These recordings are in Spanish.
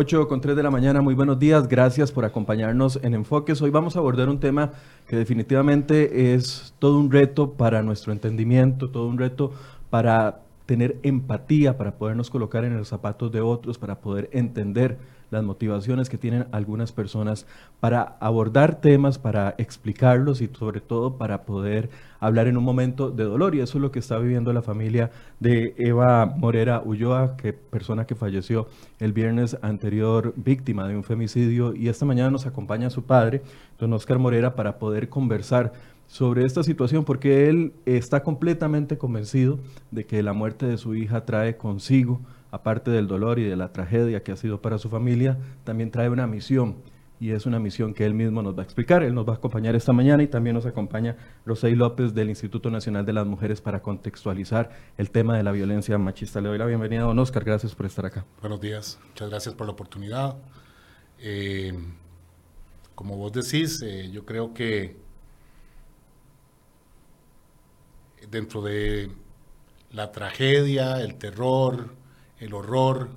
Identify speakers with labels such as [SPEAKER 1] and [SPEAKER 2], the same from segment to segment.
[SPEAKER 1] 8 con 3 de la mañana, muy buenos días, gracias por acompañarnos en Enfoques. Hoy vamos a abordar un tema que definitivamente es todo un reto para nuestro entendimiento, todo un reto para tener empatía, para podernos colocar en los zapatos de otros, para poder entender las motivaciones que tienen algunas personas para abordar temas, para explicarlos y sobre todo para poder hablar en un momento de dolor. Y eso es lo que está viviendo la familia de Eva Morera Ulloa, que persona que falleció el viernes anterior víctima de un femicidio. Y esta mañana nos acompaña su padre, don Oscar Morera, para poder conversar sobre esta situación porque él está completamente convencido de que la muerte de su hija trae consigo aparte del dolor y de la tragedia que ha sido para su familia, también trae una misión y es una misión que él mismo nos va a explicar. Él nos va a acompañar esta mañana y también nos acompaña Rosey López del Instituto Nacional de las Mujeres para contextualizar el tema de la violencia machista. Le doy la bienvenida a don Oscar, gracias por estar acá.
[SPEAKER 2] Buenos días, muchas gracias por la oportunidad. Eh, como vos decís, eh, yo creo que dentro de la tragedia, el terror, el horror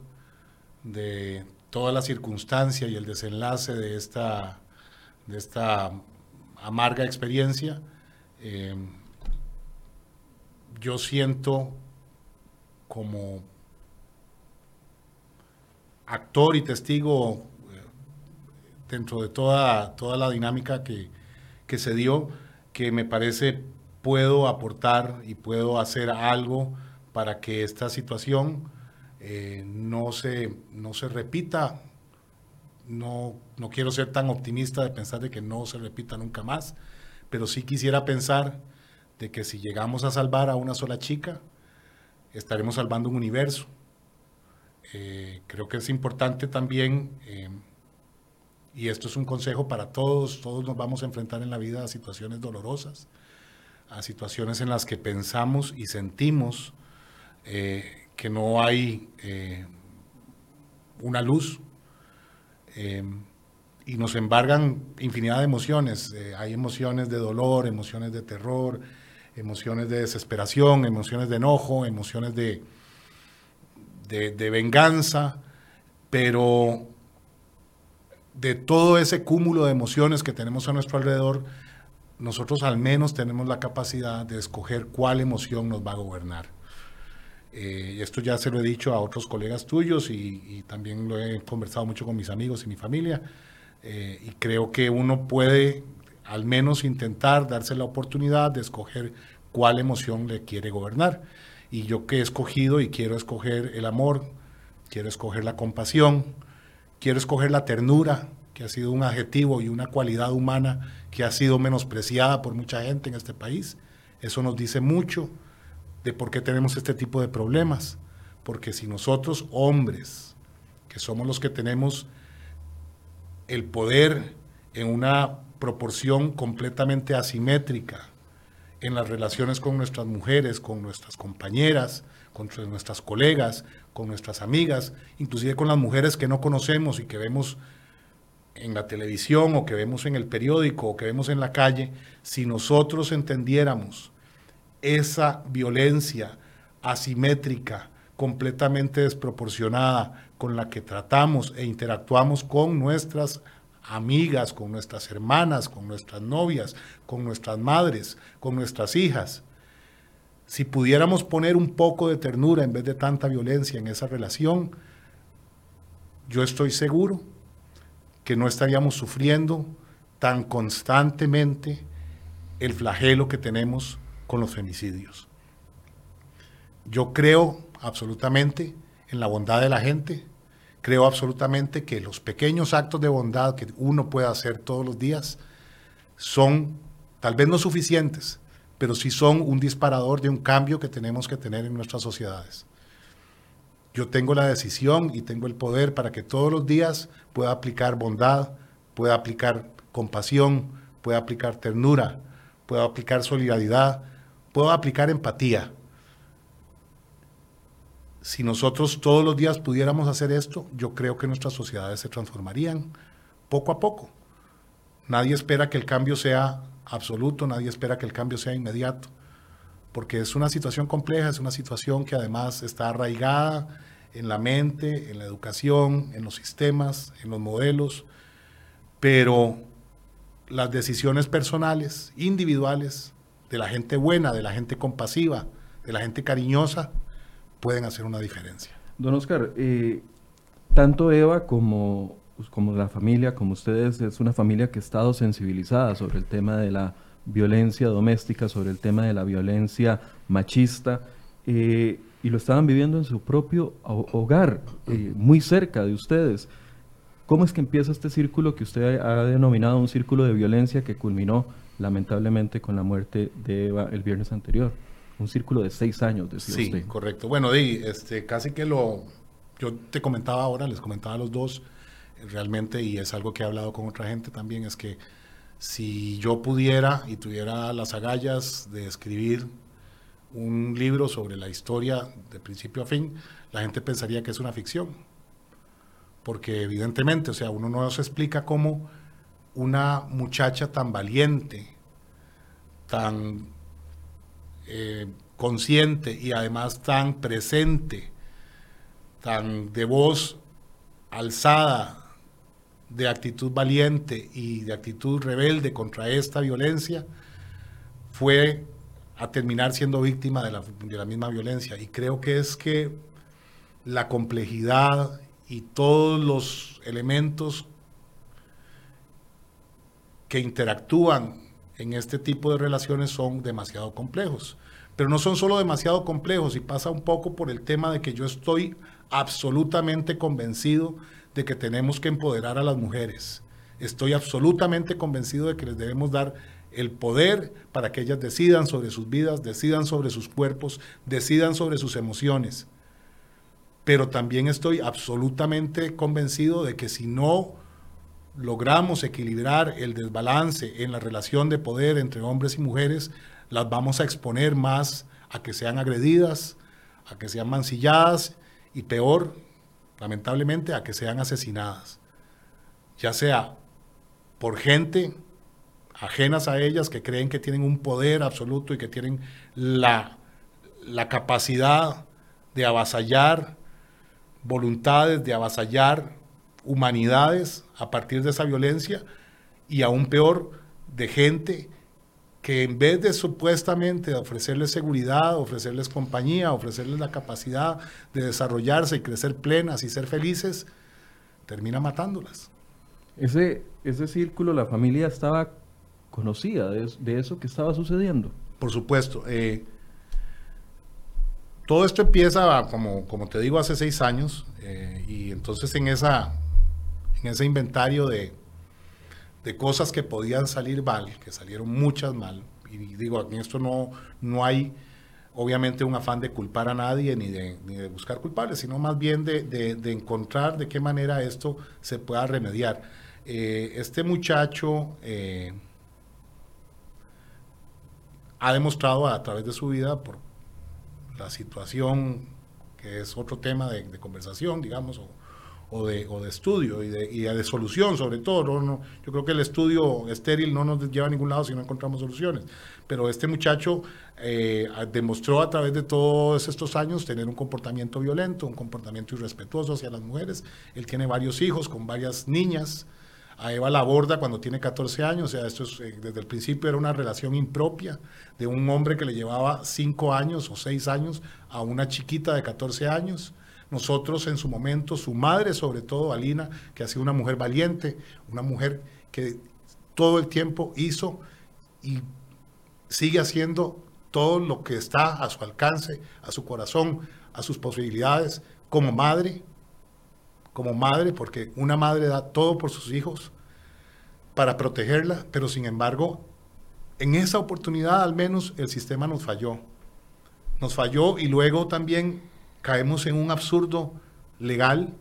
[SPEAKER 2] de toda la circunstancia y el desenlace de esta, de esta amarga experiencia, eh, yo siento como actor y testigo eh, dentro de toda, toda la dinámica que, que se dio, que me parece puedo aportar y puedo hacer algo para que esta situación eh, no, se, no se repita. No, no quiero ser tan optimista de pensar de que no se repita nunca más, pero sí quisiera pensar de que si llegamos a salvar a una sola chica, estaremos salvando un universo. Eh, creo que es importante también, eh, y esto es un consejo para todos, todos nos vamos a enfrentar en la vida a situaciones dolorosas, a situaciones en las que pensamos y sentimos que no hay eh, una luz eh, y nos embargan infinidad de emociones. Eh, hay emociones de dolor, emociones de terror, emociones de desesperación, emociones de enojo, emociones de, de venganza, pero de todo ese cúmulo de emociones que tenemos a nuestro alrededor, nosotros al menos tenemos la capacidad de escoger cuál emoción nos va a gobernar. Eh, esto ya se lo he dicho a otros colegas tuyos y, también lo he conversado mucho con mis amigos y mi familia. Eh, y creo que uno puede al menos intentar darse la oportunidad de escoger cuál emoción le quiere gobernar. Y yo que he escogido y quiero escoger el amor, quiero escoger la compasión, quiero escoger la ternura, que ha sido un adjetivo y una cualidad humana que ha sido menospreciada por mucha gente en este país. Eso nos dice mucho de por qué tenemos este tipo de problemas. Porque si nosotros, hombres, que somos los que tenemos el poder en una proporción completamente asimétrica en las relaciones con nuestras mujeres, con nuestras compañeras, con nuestras colegas, con nuestras amigas, inclusive con las mujeres que no conocemos y que vemos en la televisión o que vemos en el periódico o que vemos en la calle, si nosotros entendiéramos esa violencia asimétrica, completamente desproporcionada con la que tratamos e interactuamos con nuestras amigas, con nuestras hermanas, con nuestras novias, con nuestras madres, con nuestras hijas. Si pudiéramos poner un poco de ternura en vez de tanta violencia en esa relación, yo estoy seguro que no estaríamos sufriendo tan constantemente el flagelo que tenemos con los femicidios. Yo creo absolutamente en la bondad de la gente, creo absolutamente que los pequeños actos de bondad que uno puede hacer todos los días son tal vez no suficientes, pero sí son un disparador de un cambio que tenemos que tener en nuestras sociedades. Yo tengo la decisión y tengo el poder para que todos los días pueda aplicar bondad, pueda aplicar compasión, pueda aplicar ternura, pueda aplicar solidaridad, puedo aplicar empatía. Si nosotros todos los días pudiéramos hacer esto, yo creo que nuestras sociedades se transformarían poco a poco. Nadie espera que el cambio sea absoluto, nadie espera que el cambio sea inmediato, porque es una situación compleja, es una situación que además está arraigada en la mente, en la educación, en los sistemas, en los modelos, pero las decisiones personales, individuales, de la gente buena, de la gente compasiva, de la gente cariñosa, pueden hacer una diferencia.
[SPEAKER 1] Don Oscar, eh, tanto Eva como, pues, como la familia, como ustedes, es una familia que ha estado sensibilizada sobre el tema de la violencia doméstica, sobre el tema de la violencia machista, eh, y lo estaban viviendo en su propio hogar, eh, muy cerca de ustedes. ¿Cómo es que empieza este círculo que usted ha denominado un círculo de violencia que culminó lamentablemente con la muerte de Eva el viernes anterior? Un círculo de seis años,
[SPEAKER 2] decía sí, correcto. Bueno, di, este, casi que lo, yo te comentaba ahora, les comentaba a los dos, realmente, y es algo que he hablado con otra gente también, es que si yo pudiera y tuviera las agallas de escribir un libro sobre la historia de principio a fin, la gente pensaría que es una ficción. Porque evidentemente, o sea, uno no se explica cómo una muchacha tan valiente, tan eh, consciente y además tan presente, tan de voz alzada, de actitud valiente y de actitud rebelde contra esta violencia, fue a terminar siendo víctima de la, de la misma violencia. Y creo que es que la complejidad y todos los elementos que interactúan en este tipo de relaciones son demasiado complejos. Pero no son solo demasiado complejos y pasa un poco por el tema de que yo estoy absolutamente convencido de que tenemos que empoderar a las mujeres. Estoy absolutamente convencido de que les debemos dar el poder para que ellas decidan sobre sus vidas, decidan sobre sus cuerpos, decidan sobre sus emociones. Pero también estoy absolutamente convencido de que si no logramos equilibrar el desbalance en la relación de poder entre hombres y mujeres, las vamos a exponer más a que sean agredidas, a que sean mancilladas y peor, lamentablemente, a que sean asesinadas, ya sea por gente ajenas a ellas que creen que tienen un poder absoluto y que tienen la, la capacidad de avasallar voluntades, de avasallar humanidades a partir de esa violencia y aún peor de gente que en vez de supuestamente ofrecerles seguridad, ofrecerles compañía, ofrecerles la capacidad de desarrollarse y crecer plenas y ser felices, termina matándolas.
[SPEAKER 1] Ese, ese círculo, la familia estaba conocida de, eso que estaba sucediendo.
[SPEAKER 2] Por supuesto. Eh, todo esto empieza, como, como te digo, hace seis años, eh, y entonces en, esa, en ese inventario de, de cosas que podían salir mal, que salieron muchas mal. Y digo, en esto no, no hay obviamente un afán de culpar a nadie ni de, ni de buscar culpables, sino más bien de, de, encontrar de qué manera esto se pueda remediar. Eh, este muchacho eh, ha demostrado a través de su vida, por la situación, que es otro tema de, conversación, digamos, o, o de, o de estudio y de, y de solución sobre todo. ¿no? yo creo que el estudio estéril no nos lleva a ningún lado si no encontramos soluciones. Pero este muchacho eh, demostró a través de todos estos años tener un comportamiento violento, un comportamiento irrespetuoso hacia las mujeres. Él tiene varios hijos con varias niñas. A Eva la aborda cuando tiene 14 años, o sea, esto es, eh, desde el principio era una relación impropia de un hombre que le llevaba 5 años o 6 años a una chiquita de 14 años nosotros en su momento, su madre sobre todo, Alina, que ha sido una mujer valiente, una mujer que todo el tiempo hizo y sigue haciendo todo lo que está a su alcance, a su corazón, a sus posibilidades como madre, como madre, porque una madre da todo por sus hijos para protegerla, pero sin embargo, en esa oportunidad al menos el sistema nos falló. Nos falló y luego también caemos en un absurdo legal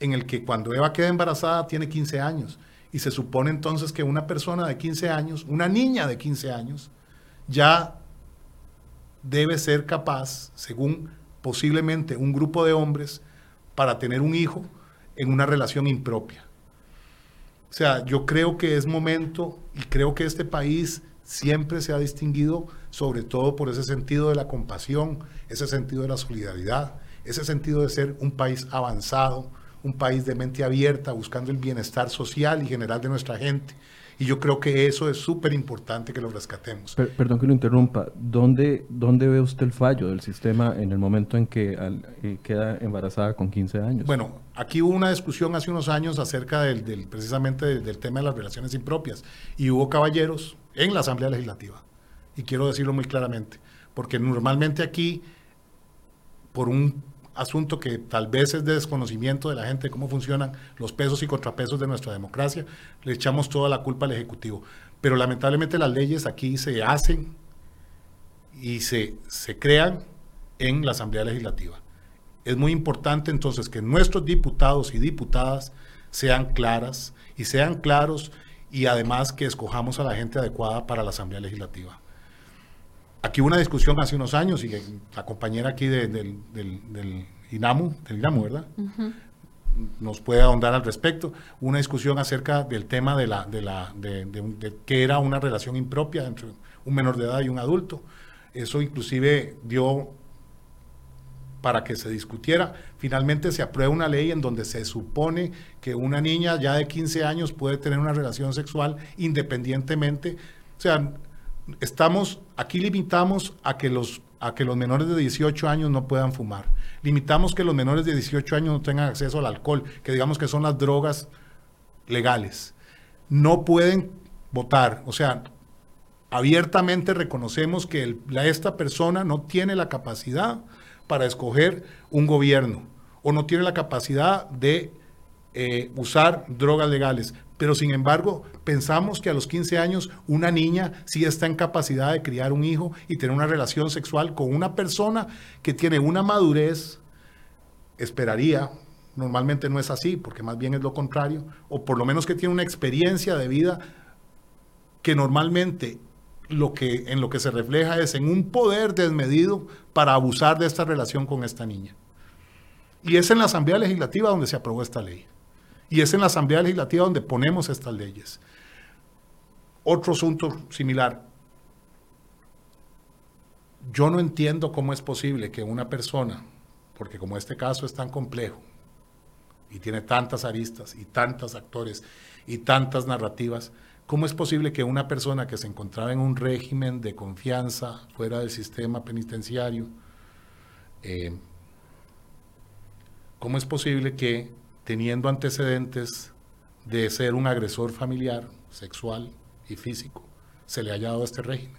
[SPEAKER 2] en el que cuando Eva queda embarazada tiene 15 años y se supone entonces que una persona de 15 años, una niña de 15 años, ya debe ser capaz, según posiblemente un grupo de hombres, para tener un hijo en una relación impropia. O sea, yo creo que es momento y creo que este país siempre se ha distinguido sobre todo por ese sentido de la compasión, ese sentido de la solidaridad, ese sentido de ser un país avanzado, un país de mente abierta, buscando el bienestar social y general de nuestra gente. Y yo creo que eso es súper importante que lo rescatemos.
[SPEAKER 1] perdón que lo interrumpa. ¿Dónde, ¿Dónde ve usted el fallo del sistema en el momento en que eh, queda embarazada con 15 años?
[SPEAKER 2] Bueno, aquí hubo una discusión hace unos años acerca del, precisamente del, tema de las relaciones impropias. Y hubo caballeros en la Asamblea Legislativa. Y quiero decirlo muy claramente. Porque normalmente aquí, por un asunto que tal vez es de desconocimiento de la gente cómo funcionan los pesos y contrapesos de nuestra democracia, le echamos toda la culpa al Ejecutivo. Pero lamentablemente las leyes aquí se hacen y se, se crean en la Asamblea Legislativa. Es muy importante entonces que nuestros diputados y diputadas sean claras y sean claros y además que escojamos a la gente adecuada para la Asamblea Legislativa. Aquí hubo una discusión hace unos años y la compañera aquí del, INAMU, del INAMU, ¿verdad? Nos puede ahondar al respecto. Una discusión acerca del tema de, la, de, la, de, que era una relación impropia entre un menor de edad y un adulto. Eso inclusive dio para que se discutiera. Finalmente se aprueba una ley en donde se supone que una niña ya de 15 años puede tener una relación sexual independientemente. O sea, estamos, aquí limitamos a que, los, a que los menores de 18 años no puedan fumar. Limitamos que los menores de 18 años no tengan acceso al alcohol, que digamos que son las drogas legales. No pueden votar. O sea, abiertamente reconocemos que esta persona no tiene la capacidad para escoger un gobierno o no tiene la capacidad de eh, usar drogas legales. Pero sin embargo, pensamos que a los 15 años una niña sí está en capacidad de criar un hijo y tener una relación sexual con una persona que tiene una madurez, esperaría, normalmente no es así, porque más bien es lo contrario, o por lo menos que tiene una experiencia de vida que normalmente lo que, en lo que se refleja es en un poder desmedido para abusar de esta relación con esta niña. Y es en la Asamblea Legislativa donde se aprobó esta ley. Y es en la Asamblea Legislativa donde ponemos estas leyes. Otro asunto similar. Yo no entiendo cómo es posible que una persona, porque como este caso es tan complejo y tiene tantas aristas y tantos actores y tantas narrativas, ¿cómo es posible que una persona que se encontraba en un régimen de confianza fuera del sistema penitenciario, eh, ¿cómo es posible que teniendo antecedentes de ser un agresor familiar, sexual y físico, se le haya dado este régimen.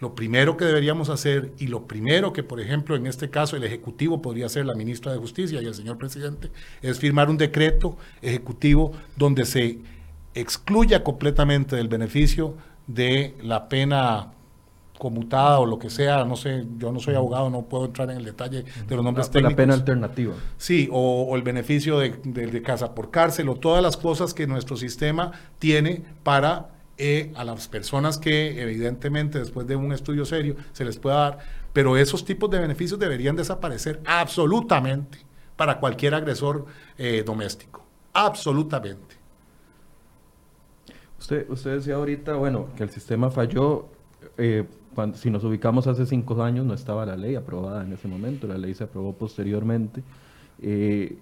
[SPEAKER 2] Lo primero que deberíamos hacer y lo primero que, por ejemplo, en este caso el Ejecutivo podría hacer, la ministra de Justicia y el señor presidente, es firmar un decreto ejecutivo donde se excluya completamente del beneficio de la pena conmutada o lo que sea, no sé, yo no soy abogado, no puedo entrar en el detalle de los nombres técnicos.
[SPEAKER 1] La pena alternativa.
[SPEAKER 2] Sí, o, el beneficio de, casa por cárcel, o todas las cosas que nuestro sistema tiene para eh, a las personas que evidentemente después de un estudio serio se les pueda dar, pero esos tipos de beneficios deberían desaparecer absolutamente para cualquier agresor eh, doméstico, absolutamente.
[SPEAKER 1] Usted, usted decía ahorita, bueno, que el sistema falló. Eh, si nos ubicamos hace cinco años, no estaba la ley aprobada en ese momento, la ley se aprobó posteriormente. Eh,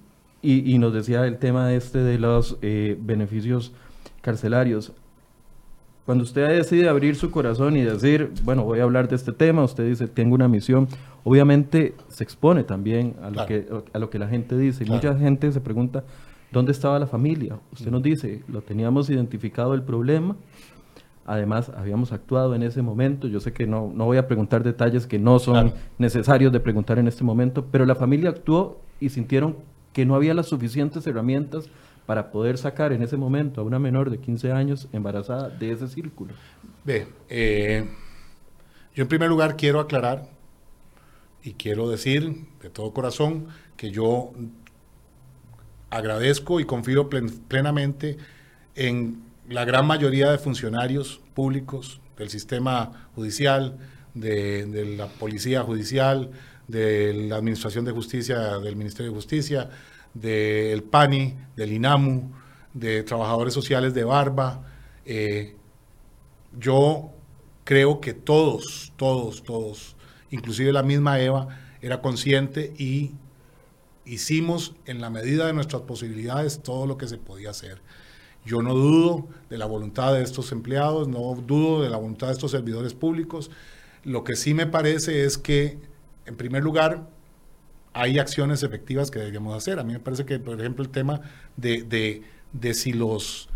[SPEAKER 1] y, nos decía el tema este de los eh, beneficios carcelarios. Cuando usted decide abrir su corazón y decir, bueno, voy a hablar de este tema, usted dice, tengo una misión, obviamente se expone también a lo, que, a lo que la gente dice. Y mucha gente se pregunta, ¿dónde estaba la familia? Usted nos dice, lo teníamos identificado el problema, Además, habíamos actuado en ese momento. Yo sé que no, no voy a preguntar detalles que no son necesarios de preguntar en este momento, pero la familia actuó y sintieron que no había las suficientes herramientas para poder sacar en ese momento a una menor de 15 años embarazada de ese círculo.
[SPEAKER 2] Ve, eh, yo en primer lugar quiero aclarar y quiero decir de todo corazón que yo agradezco y confío plenamente en la gran mayoría de funcionarios públicos del sistema judicial, de, la policía judicial, de la Administración de Justicia, del Ministerio de Justicia, del PANI, del INAMU, de trabajadores sociales de Barba. Eh, yo creo que todos, todos, todos, inclusive la misma Eva, era consciente y hicimos en la medida de nuestras posibilidades todo lo que se podía hacer. Yo no dudo de la voluntad de estos empleados, no dudo de la voluntad de estos servidores públicos. Lo que sí me parece es que, en primer lugar, hay acciones efectivas que deberíamos hacer. A mí me parece que, por ejemplo, el tema de, de, si los...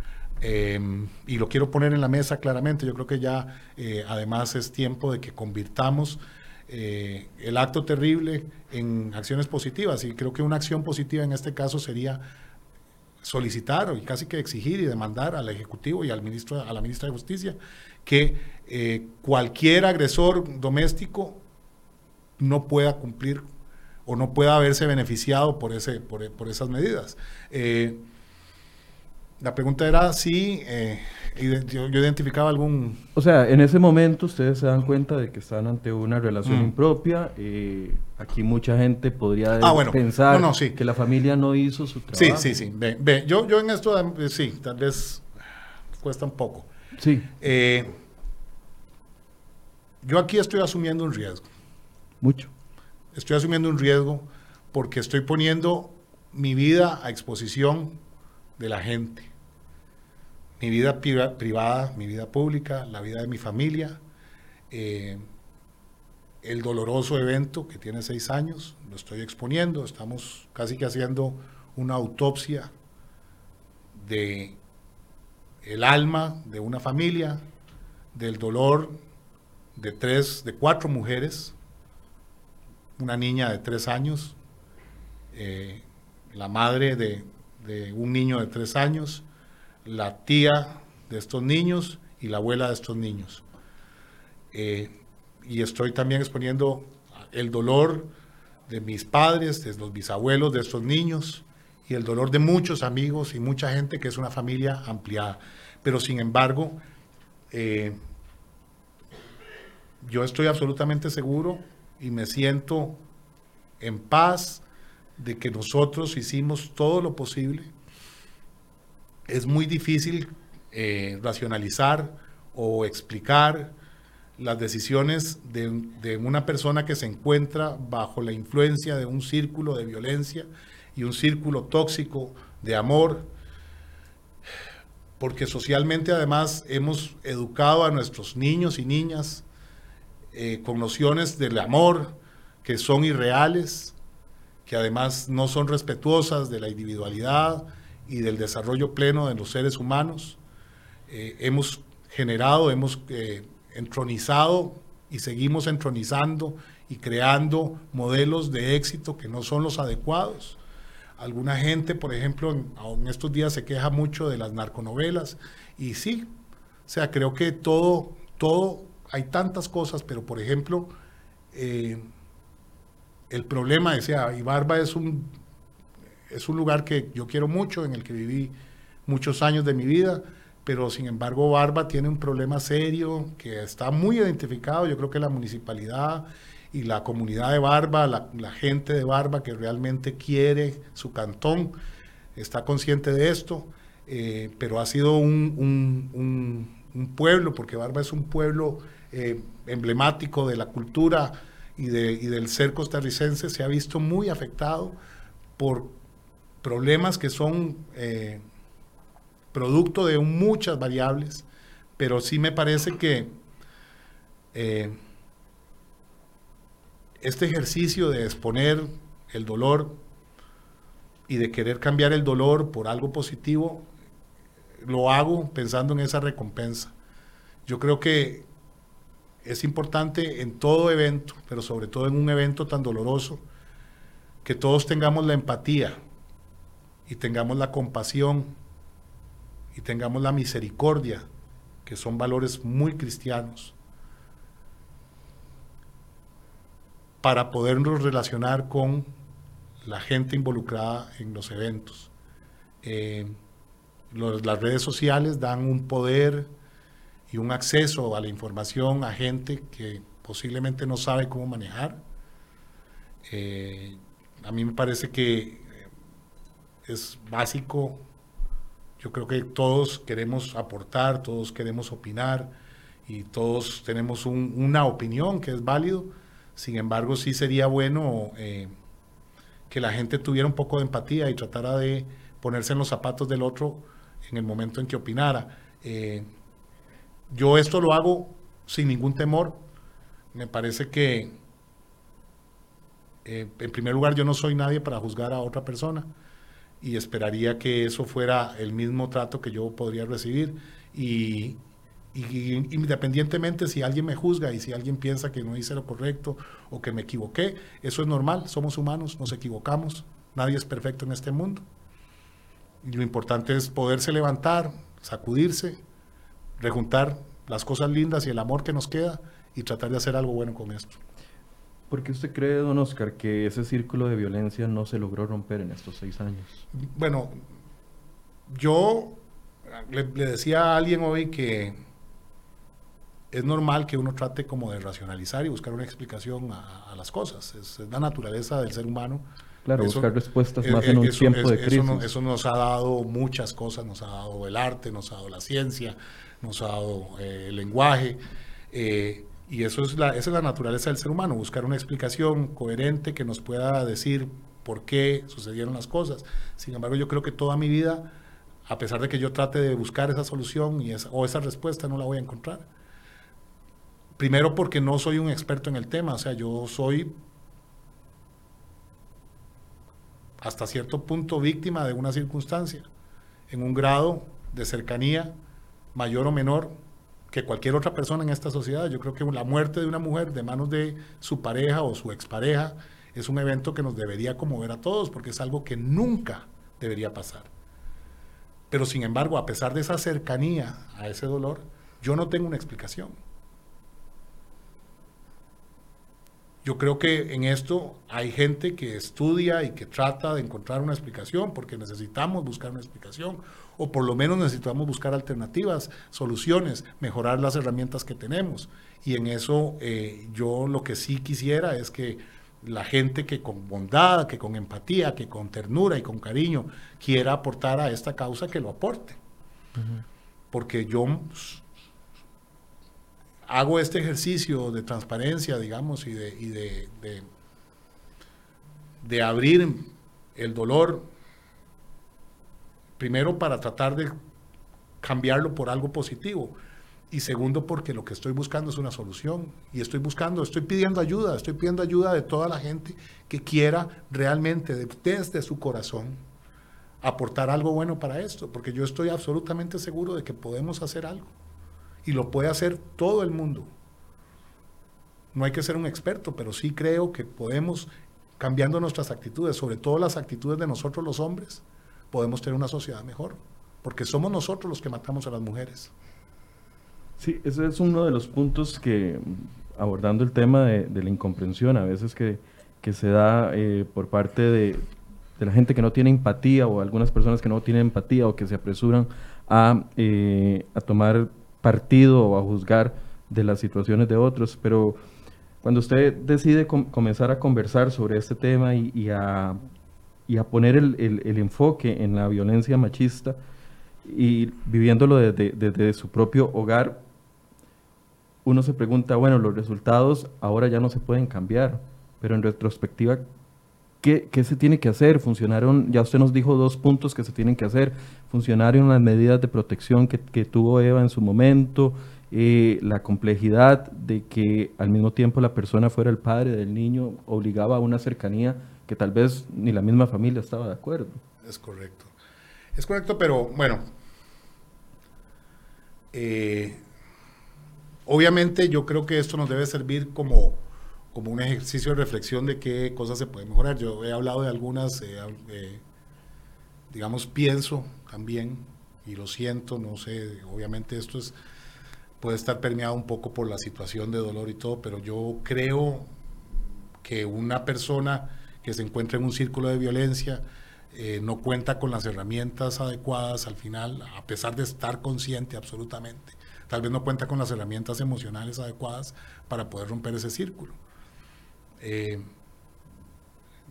[SPEAKER 2] Eh, y lo quiero poner en la mesa claramente, yo creo que ya eh, además es tiempo de que convirtamos eh, el acto terrible en acciones positivas y creo que una acción positiva en este caso sería solicitar y casi que exigir y demandar al Ejecutivo y al ministro, a la ministra de Justicia que eh, cualquier agresor doméstico no pueda cumplir o no pueda haberse beneficiado por, ese, por, por esas medidas. Eh, la pregunta era si eh, yo, identificaba algún...
[SPEAKER 1] O sea, en ese momento ustedes se dan cuenta de que están ante una relación mm. impropia. Eh, aquí mucha gente podría ah, pensar que la familia no hizo su
[SPEAKER 2] trabajo. Sí, sí, sí. Ve, Yo, yo en esto eh, sí, tal vez cuesta un poco.
[SPEAKER 1] Sí.
[SPEAKER 2] yo aquí estoy asumiendo un riesgo.
[SPEAKER 1] Mucho.
[SPEAKER 2] Estoy asumiendo un riesgo porque estoy poniendo mi vida a exposición de la gente. Mi vida privada, mi vida pública, la vida de mi familia, eh, el doloroso evento que tiene seis años, lo estoy exponiendo, estamos casi que haciendo una autopsia de el alma de una familia, del dolor de tres, de cuatro mujeres, una niña de tres años, eh, la madre de de un niño de tres años, la tía de estos niños y la abuela de estos niños. Eh, y estoy también exponiendo el dolor de mis padres, de los bisabuelos de estos niños y el dolor de muchos amigos y mucha gente que es una familia ampliada. Pero sin embargo, eh, yo estoy absolutamente seguro y me siento en paz de que nosotros hicimos todo lo posible. Es muy difícil eh, racionalizar o explicar las decisiones de, una persona que se encuentra bajo la influencia de un círculo de violencia y un círculo tóxico de amor, porque socialmente además hemos educado a nuestros niños y niñas eh, con nociones del amor que son irreales, que además no son respetuosas de la individualidad y del desarrollo pleno de los seres humanos. Eh, hemos generado, hemos eh, entronizado y seguimos entronizando y creando modelos de éxito que no son los adecuados. Alguna gente, por ejemplo, en, estos días se queja mucho de las narconovelas y sí, o sea, creo que todo, todo, hay tantas cosas, pero por ejemplo, eh, el problema, decía, y Barba es un, es un lugar que yo quiero mucho, en el que viví muchos años de mi vida, pero sin embargo Barba tiene un problema serio que está muy identificado, yo creo que la municipalidad y la comunidad de Barba, la, gente de Barba que realmente quiere su cantón, está consciente de esto, eh, pero ha sido un, pueblo, porque Barba es un pueblo eh, emblemático de la cultura, y, del ser costarricense se ha visto muy afectado por problemas que son eh, producto de muchas variables, pero sí me parece que eh, este ejercicio de exponer el dolor y de querer cambiar el dolor por algo positivo, lo hago pensando en esa recompensa. Yo creo que es importante en todo evento, pero sobre todo en un evento tan doloroso, que todos tengamos la empatía y tengamos la compasión y tengamos la misericordia, que son valores muy cristianos, para podernos relacionar con la gente involucrada en los eventos. Eh, las redes sociales dan un poder y un acceso a la información a gente que posiblemente no sabe cómo manejar. Eh, a mí me parece que es básico. Yo creo que todos queremos aportar, todos queremos opinar y todos tenemos una opinión que es válido. Sin embargo, sí sería bueno eh, que la gente tuviera un poco de empatía y tratara de ponerse en los zapatos del otro en el momento en que opinara. Eh, yo esto lo hago sin ningún temor. Me parece que, eh, en primer lugar, yo no soy nadie para juzgar a otra persona y esperaría que eso fuera el mismo trato que yo podría recibir. Y, independientemente si alguien me juzga y si alguien piensa que no hice lo correcto o que me equivoqué, eso es normal, somos humanos, nos equivocamos, nadie es perfecto en este mundo. Y lo importante es poderse levantar, sacudirse, rejuntar las cosas lindas y el amor que nos queda y tratar de hacer algo bueno con esto.
[SPEAKER 1] ¿Por qué usted cree, don Oscar, que ese círculo de violencia no se logró romper en estos seis años?
[SPEAKER 2] Bueno, yo le, decía a alguien hoy que es normal que uno trate como de racionalizar y buscar una explicación a, las cosas. Es, la naturaleza del ser humano.
[SPEAKER 1] Claro, buscar respuestas más en un tiempo de crisis.
[SPEAKER 2] Eso, eso, nos ha dado muchas cosas, nos ha dado el arte, nos ha dado la ciencia, nos ha dado eh, el lenguaje. Eh, y eso es la, esa es la naturaleza del ser humano, buscar una explicación coherente que nos pueda decir por qué sucedieron las cosas. Sin embargo, yo creo que toda mi vida, a pesar de que yo trate de buscar esa solución y esa, o esa respuesta, no la voy a encontrar. Primero porque no soy un experto en el tema, o sea, yo soy hasta cierto punto víctima de una circunstancia, en un grado de cercanía mayor o menor que cualquier otra persona en esta sociedad. Yo creo que la muerte de una mujer de manos de su pareja o su expareja es un evento que nos debería conmover a todos porque es algo que nunca debería pasar. Pero sin embargo, a pesar de esa cercanía a ese dolor, yo no tengo una explicación. Yo creo que en esto hay gente que estudia y que trata de encontrar una explicación porque necesitamos buscar una explicación o por lo menos necesitamos buscar alternativas, soluciones, mejorar las herramientas que tenemos. Y en eso eh, yo lo que sí quisiera es que la gente que con bondad, que con empatía, que con ternura y con cariño quiera aportar a esta causa, que lo aporte. Porque yo hago este ejercicio de transparencia, digamos, y de, de abrir el dolor Primero, para tratar de cambiarlo por algo positivo. Y segundo, porque lo que estoy buscando es una solución. Y estoy buscando, estoy pidiendo ayuda, estoy pidiendo ayuda de toda la gente que quiera realmente, desde su corazón, aportar algo bueno para esto. Porque yo estoy absolutamente seguro de que podemos hacer algo. Y lo puede hacer todo el mundo. No hay que ser un experto, pero sí creo que podemos, cambiando nuestras actitudes, sobre todo las actitudes de nosotros los hombres, podemos tener una sociedad mejor, porque somos nosotros los que matamos a las mujeres.
[SPEAKER 1] Sí, ese es uno de los puntos que, abordando el tema de, la incomprensión, a veces que, que se da eh, por parte de, de, la gente que no tiene empatía o algunas personas que no tienen empatía o que se apresuran a, eh, a tomar partido o a juzgar de las situaciones de otros, pero cuando usted decide comenzar a conversar sobre este tema y a y a poner el, el, enfoque en la violencia machista y viviéndolo desde, desde, su propio hogar, uno se pregunta, bueno, los resultados ahora ya no se pueden cambiar, pero en retrospectiva, ¿qué, se tiene que hacer? Funcionaron, ya usted nos dijo dos puntos que se tienen que hacer, funcionaron las medidas de protección que, que tuvo Eva en su momento, eh, la complejidad de que al mismo tiempo la persona fuera el padre del niño obligaba a una cercanía que tal vez ni la misma familia estaba de acuerdo.
[SPEAKER 2] Es correcto. Es correcto, pero bueno, eh, obviamente yo creo que esto nos debe servir como, como un ejercicio de reflexión de qué cosas se pueden mejorar. Yo he hablado de algunas, eh, eh, digamos, pienso también, y lo siento, no sé, obviamente esto es, puede estar permeado un poco por la situación de dolor y todo, pero yo creo que una persona que se encuentra en un círculo de violencia, eh, no cuenta con las herramientas adecuadas al final, a pesar de estar consciente absolutamente. Tal vez no cuenta con las herramientas emocionales adecuadas para poder romper ese círculo. Eh,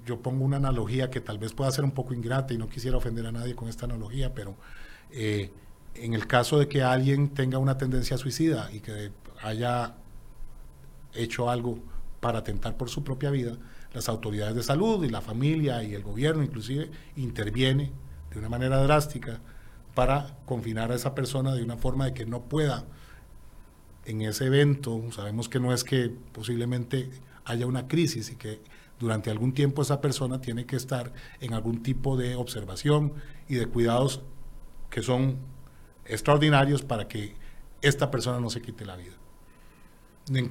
[SPEAKER 2] yo pongo una analogía que tal vez pueda ser un poco ingrata y no quisiera ofender a nadie con esta analogía, pero eh, en el caso de que alguien tenga una tendencia suicida y que haya hecho algo para atentar por su propia vida, las autoridades de salud y la familia y el gobierno inclusive interviene de una manera drástica para confinar a esa persona de una forma de que no pueda en ese evento, sabemos que no es que posiblemente haya una crisis y que durante algún tiempo esa persona tiene que estar en algún tipo de observación y de cuidados que son extraordinarios para que esta persona no se quite la vida.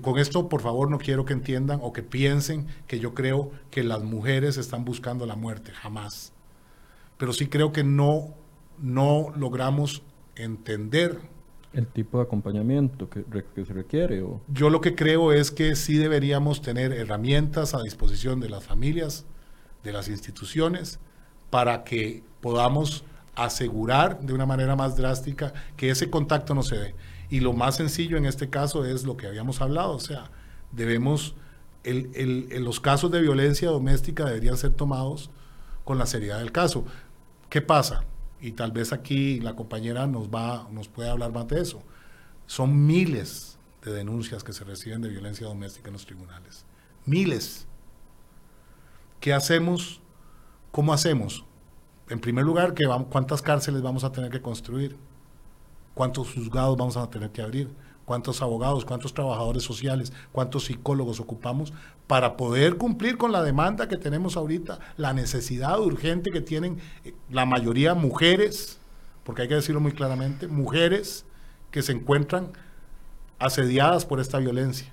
[SPEAKER 2] Con esto, por favor, no quiero que entiendan o que piensen que yo creo que las mujeres están buscando la muerte, jamás. Pero sí creo que no, no logramos entender
[SPEAKER 1] el tipo de acompañamiento que, se requiere.
[SPEAKER 2] Yo lo que creo es que sí deberíamos tener herramientas a disposición de las familias, de las instituciones, para que podamos asegurar de una manera más drástica que ese contacto no se dé. Y lo más sencillo en este caso es lo que habíamos hablado, o sea, debemos, los casos de violencia doméstica deberían ser tomados con la seriedad del caso. ¿Qué pasa? Y tal vez aquí la compañera nos, va, nos puede hablar más de eso. Son miles de denuncias que se reciben de violencia doméstica en los tribunales. Miles. ¿Qué hacemos? ¿Cómo hacemos? En primer lugar, ¿cuántas cárceles vamos a tener que construir? ¿Cuántos juzgados vamos a tener que abrir? ¿Cuántos abogados, cuántos trabajadores sociales, cuántos psicólogos ocupamos para poder cumplir con la demanda que tenemos ahorita, la necesidad urgente que tienen eh, la mayoría mujeres, porque hay que decirlo muy claramente, mujeres que se encuentran asediadas por esta violencia?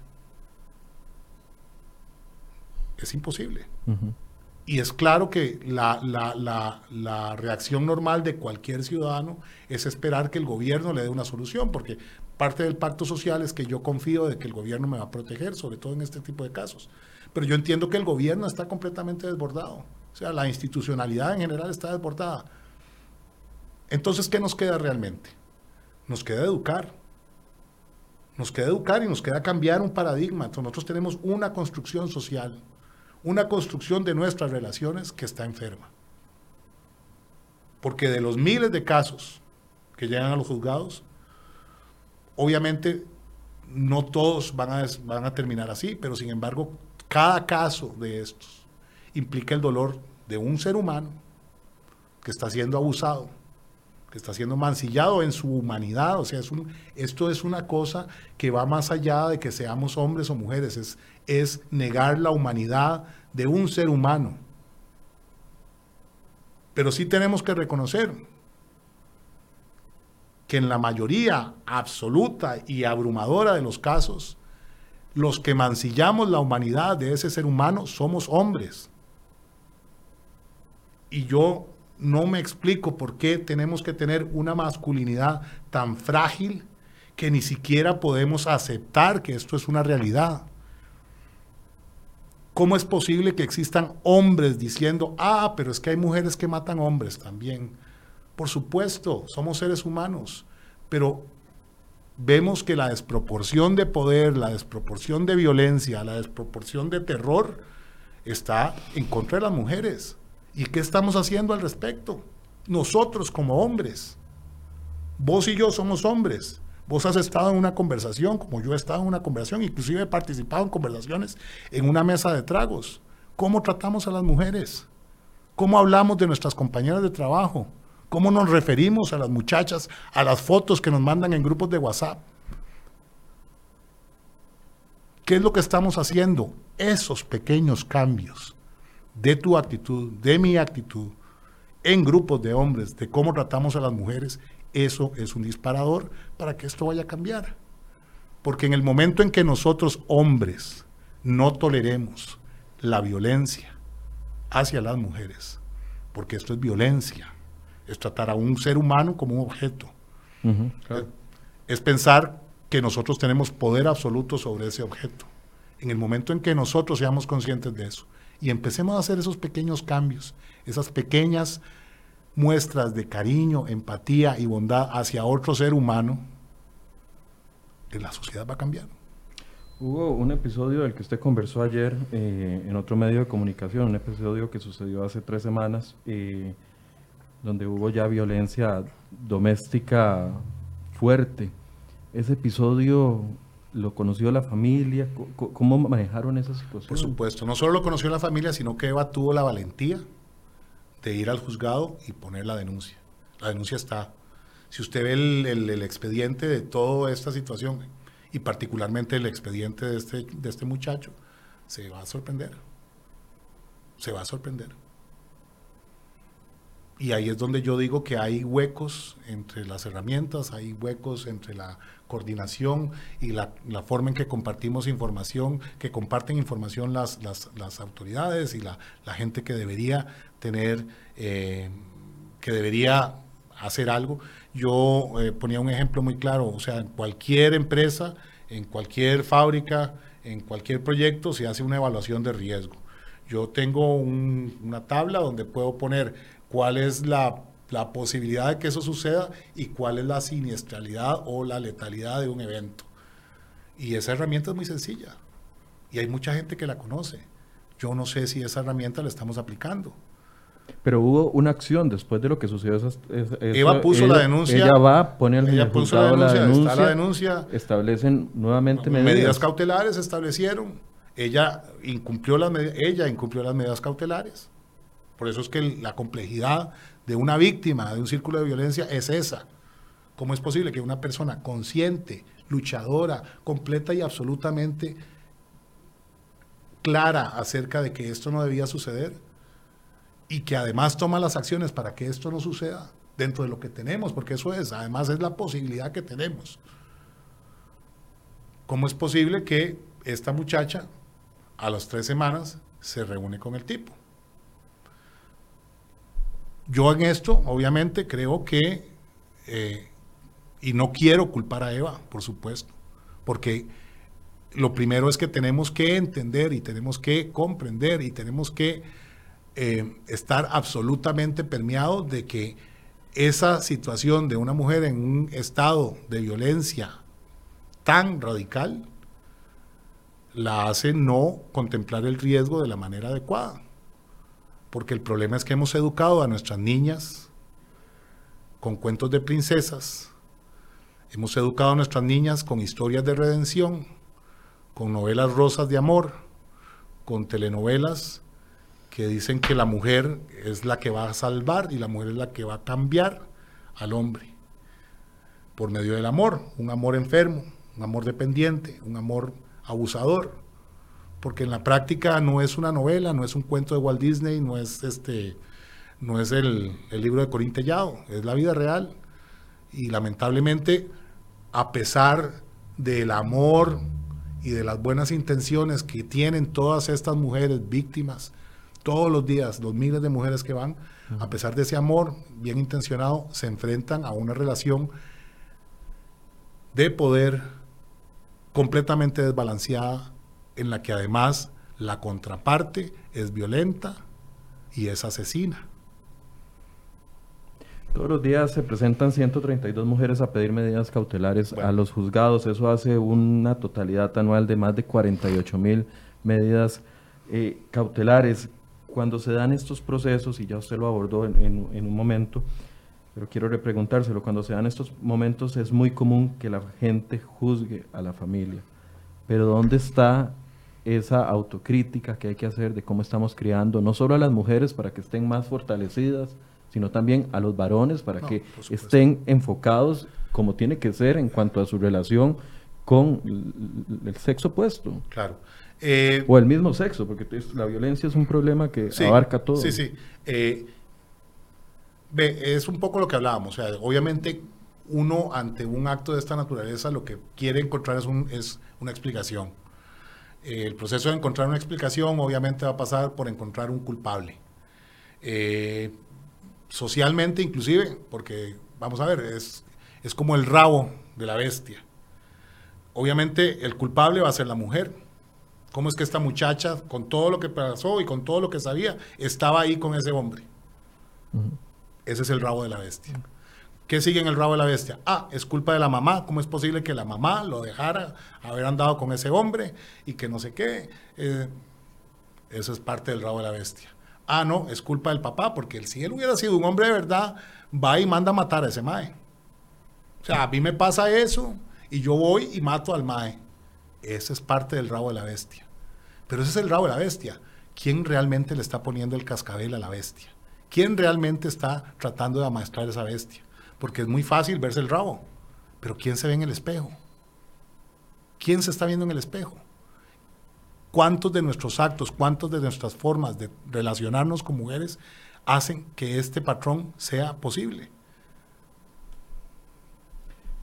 [SPEAKER 2] Es imposible. Y es claro que la, la, reacción normal de cualquier ciudadano es esperar que el gobierno le dé una solución, porque parte del pacto social es que yo confío de que el gobierno me va a proteger, sobre todo en este tipo de casos. Pero yo entiendo que el gobierno está completamente desbordado. O sea, la institucionalidad en general está desbordada. Entonces, ¿qué nos queda realmente? Nos queda educar. Nos queda educar y nos queda cambiar un paradigma. Entonces, nosotros tenemos una construcción social una construcción de nuestras relaciones que está enferma. Porque de los miles de casos que llegan a los juzgados, obviamente no todos van a, van a terminar así, pero sin embargo, cada caso de estos implica el dolor de un ser humano que está siendo abusado, que está siendo mancillado en su humanidad. O sea, esto es una cosa que va más allá de que seamos hombres o mujeres, es, es negar la humanidad de un ser humano. Pero sí tenemos que reconocer que en la mayoría absoluta y abrumadora de los casos, los que mancillamos la humanidad de ese ser humano somos hombres. Y yo no me explico por qué tenemos que tener una masculinidad tan frágil que ni siquiera podemos aceptar que esto es una realidad. ¿Cómo es posible que existan hombres diciendo, ah, pero es que hay mujeres que matan hombres también? Por supuesto, somos seres humanos, pero vemos que la desproporción de poder, la desproporción de violencia, la desproporción de terror está en contra de las mujeres. ¿Y qué estamos haciendo al respecto? Nosotros como hombres. Vos y yo somos hombres. Vos has estado en una conversación, como yo he estado en una conversación, inclusive he participado en conversaciones en una mesa de tragos. ¿Cómo tratamos a las mujeres? ¿Cómo hablamos de nuestras compañeras de trabajo? ¿Cómo nos referimos a las muchachas, a las fotos que nos mandan en grupos de WhatsApp? ¿Qué es lo que estamos haciendo? Esos pequeños cambios de tu actitud, de mi actitud, en grupos de hombres, de cómo tratamos a las mujeres, eso es un disparador para que esto vaya a cambiar. Porque en el momento en que nosotros, hombres, no toleremos la violencia hacia las mujeres, porque esto es violencia, es tratar a un ser humano como un objeto, es pensar que nosotros tenemos poder absoluto sobre ese objeto. En el momento en que nosotros seamos conscientes de eso y empecemos a hacer esos pequeños cambios, esas pequeñas muestras de cariño, empatía y bondad hacia otro ser humano, la sociedad va a cambiar.
[SPEAKER 1] Hubo un episodio del que usted conversó ayer eh, en otro medio de comunicación, un episodio que sucedió hace tres semanas, eh, donde hubo ya violencia doméstica fuerte. Ese episodio, ¿Lo conoció la familia? ¿Cómo manejaron esa situación?
[SPEAKER 2] Por supuesto, no solo lo conoció la familia, sino que Eva tuvo la valentía de ir al juzgado y poner la denuncia. La denuncia está. Si usted ve el, expediente de toda esta situación, y particularmente el expediente de este, de este muchacho, se va a sorprender. Se va a sorprender. Y ahí es donde yo digo que hay huecos entre las herramientas, hay huecos entre la coordinación y la, forma en que compartimos información, que comparten información las, las, autoridades y la, gente que debería tener, eh, que debería hacer algo. Yo eh, ponía un ejemplo muy claro, o sea, en cualquier empresa, en cualquier fábrica, en cualquier proyecto se hace una evaluación de riesgo. Yo tengo una tabla donde puedo poner cuál es la, posibilidad de que eso suceda y cuál es la siniestralidad o la letalidad de un evento. Y esa herramienta es muy sencilla y hay mucha gente que la conoce. Yo no sé si esa herramienta la estamos aplicando.
[SPEAKER 1] Pero hubo una acción después de lo que sucedió.
[SPEAKER 2] Eva puso la denuncia.
[SPEAKER 1] Ella va, pone al
[SPEAKER 2] ella puso la denuncia, está la denuncia.
[SPEAKER 1] Establecen nuevamente
[SPEAKER 2] medidas. Medidas cautelares establecieron. Ella incumplió las, ella incumplió las medidas cautelares. Por eso es que la complejidad de una víctima de un círculo de violencia es esa. ¿Cómo es posible que una persona consciente, luchadora, completa y absolutamente clara acerca de que esto no debía suceder y que además toma las acciones para que esto no suceda dentro de lo que tenemos, porque eso es, además es la posibilidad que tenemos. ¿Cómo es posible que esta muchacha a las tres semanas se reúne con el tipo? Yo en esto, obviamente, creo que, eh, y no quiero culpar a Eva, por supuesto, porque lo primero es que tenemos que entender y tenemos que comprender y tenemos que eh, estar absolutamente permeados de que esa situación de una mujer en un estado de violencia tan radical la hace no contemplar el riesgo de la manera adecuada porque el problema es que hemos educado a nuestras niñas con cuentos de princesas, hemos educado a nuestras niñas con historias de redención, con novelas rosas de amor, con telenovelas que dicen que la mujer es la que va a salvar y la mujer es la que va a cambiar al hombre. Por medio del amor, un amor enfermo, un amor dependiente, un amor abusador porque en la práctica no es una novela, no es un cuento de Walt Disney, no es este, no es el, libro de Corín Tellado, es la vida real. Y lamentablemente, a pesar del amor y de las buenas intenciones que tienen todas estas mujeres víctimas, todos los días, los miles de mujeres que van, a pesar de ese amor bien intencionado, se enfrentan a una relación de poder completamente desbalanceada, en la que además la contraparte es violenta y es asesina.
[SPEAKER 1] Todos los días se presentan 132 mujeres a pedir medidas cautelares a los juzgados. Eso hace una totalidad anual de más de 48 mil medidas eh, cautelares. Cuando se dan estos procesos, y ya usted lo abordó en, en un momento, pero quiero repreguntárselo, cuando se dan estos momentos es muy común que la gente juzgue a la familia. Pero ¿dónde está esa autocrítica que hay que hacer de cómo estamos criando, no solo a las mujeres para que estén más fortalecidas, sino también a los varones para que estén enfocados como tiene que ser en cuanto a su relación con el sexo opuesto.
[SPEAKER 2] Claro.
[SPEAKER 1] Eh, o el mismo sexo, porque la violencia es un problema que abarca todo.
[SPEAKER 2] Sí, sí. Eh, es un poco lo que hablábamos. O sea, obviamente uno ante un acto de esta naturaleza lo que quiere encontrar es, un, es una explicación el proceso de encontrar una explicación obviamente va a pasar por encontrar un culpable. Eh, socialmente inclusive, porque vamos a ver, es, es como el rabo de la bestia. Obviamente el culpable va a ser la mujer. ¿Cómo es que esta muchacha, con todo lo que pasó y con todo lo que sabía, estaba ahí con ese hombre? Ese es el rabo de la bestia. ¿Qué sigue en el rabo de la bestia? Ah, es culpa de la mamá. ¿Cómo es posible que la mamá lo dejara haber andado con ese hombre y que no sé qué? Eh, eso es parte del rabo de la bestia. Ah, no, es culpa del papá, porque si él hubiera sido un hombre de verdad, va y manda a matar a ese mae. O sea, a mí me pasa eso y yo voy y mato al mae. ese es parte del rabo de la bestia. Pero ese es el rabo de la bestia. ¿Quién realmente le está poniendo el cascabel a la bestia? ¿Quién realmente está tratando de amaestrar esa bestia? Porque es muy fácil verse el rabo, pero ¿quién se ve en el espejo? ¿Quién se está viendo en el espejo? ¿Cuántos de nuestros actos, cuántos de nuestras formas de relacionarnos con mujeres hacen que este patrón sea posible?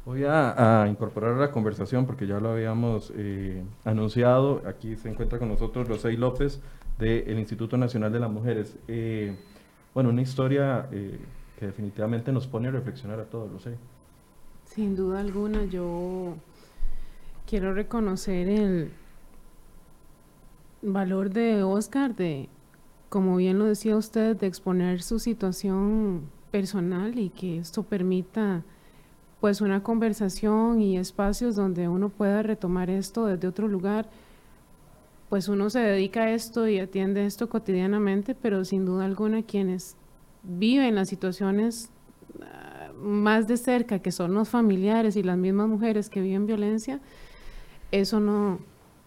[SPEAKER 1] Voy a, incorporar a la conversación porque ya lo habíamos eh, anunciado. Aquí se encuentra con nosotros Rosey López del Instituto Nacional de las Mujeres. Eh, bueno, una historia eh, que definitivamente nos pone a reflexionar a todos, Rosey.
[SPEAKER 3] Sin duda alguna, yo quiero reconocer el valor de Oscar de, como bien lo decía usted, de exponer su situación personal y que esto permita pues una conversación y espacios donde uno pueda retomar esto desde otro lugar, pues uno se dedica a esto y atiende esto cotidianamente, pero sin duda alguna quienes viven las situaciones ah, más de cerca, que son los familiares y las mismas mujeres que viven violencia, eso no,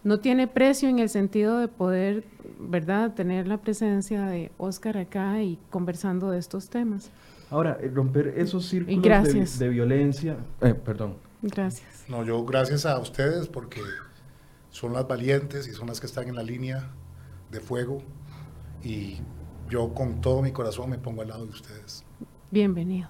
[SPEAKER 3] no tiene precio en el sentido de poder, ¿verdad?, tener la presencia de Oscar acá y conversando de estos temas.
[SPEAKER 1] Ahora, eh, romper esos círculos de, violencia. Eh, perdón.
[SPEAKER 3] Gracias.
[SPEAKER 2] No, yo gracias a ustedes porque son las valientes y son las que están en la línea de fuego y yo con todo mi corazón me pongo al lado de ustedes.
[SPEAKER 3] Bienvenido.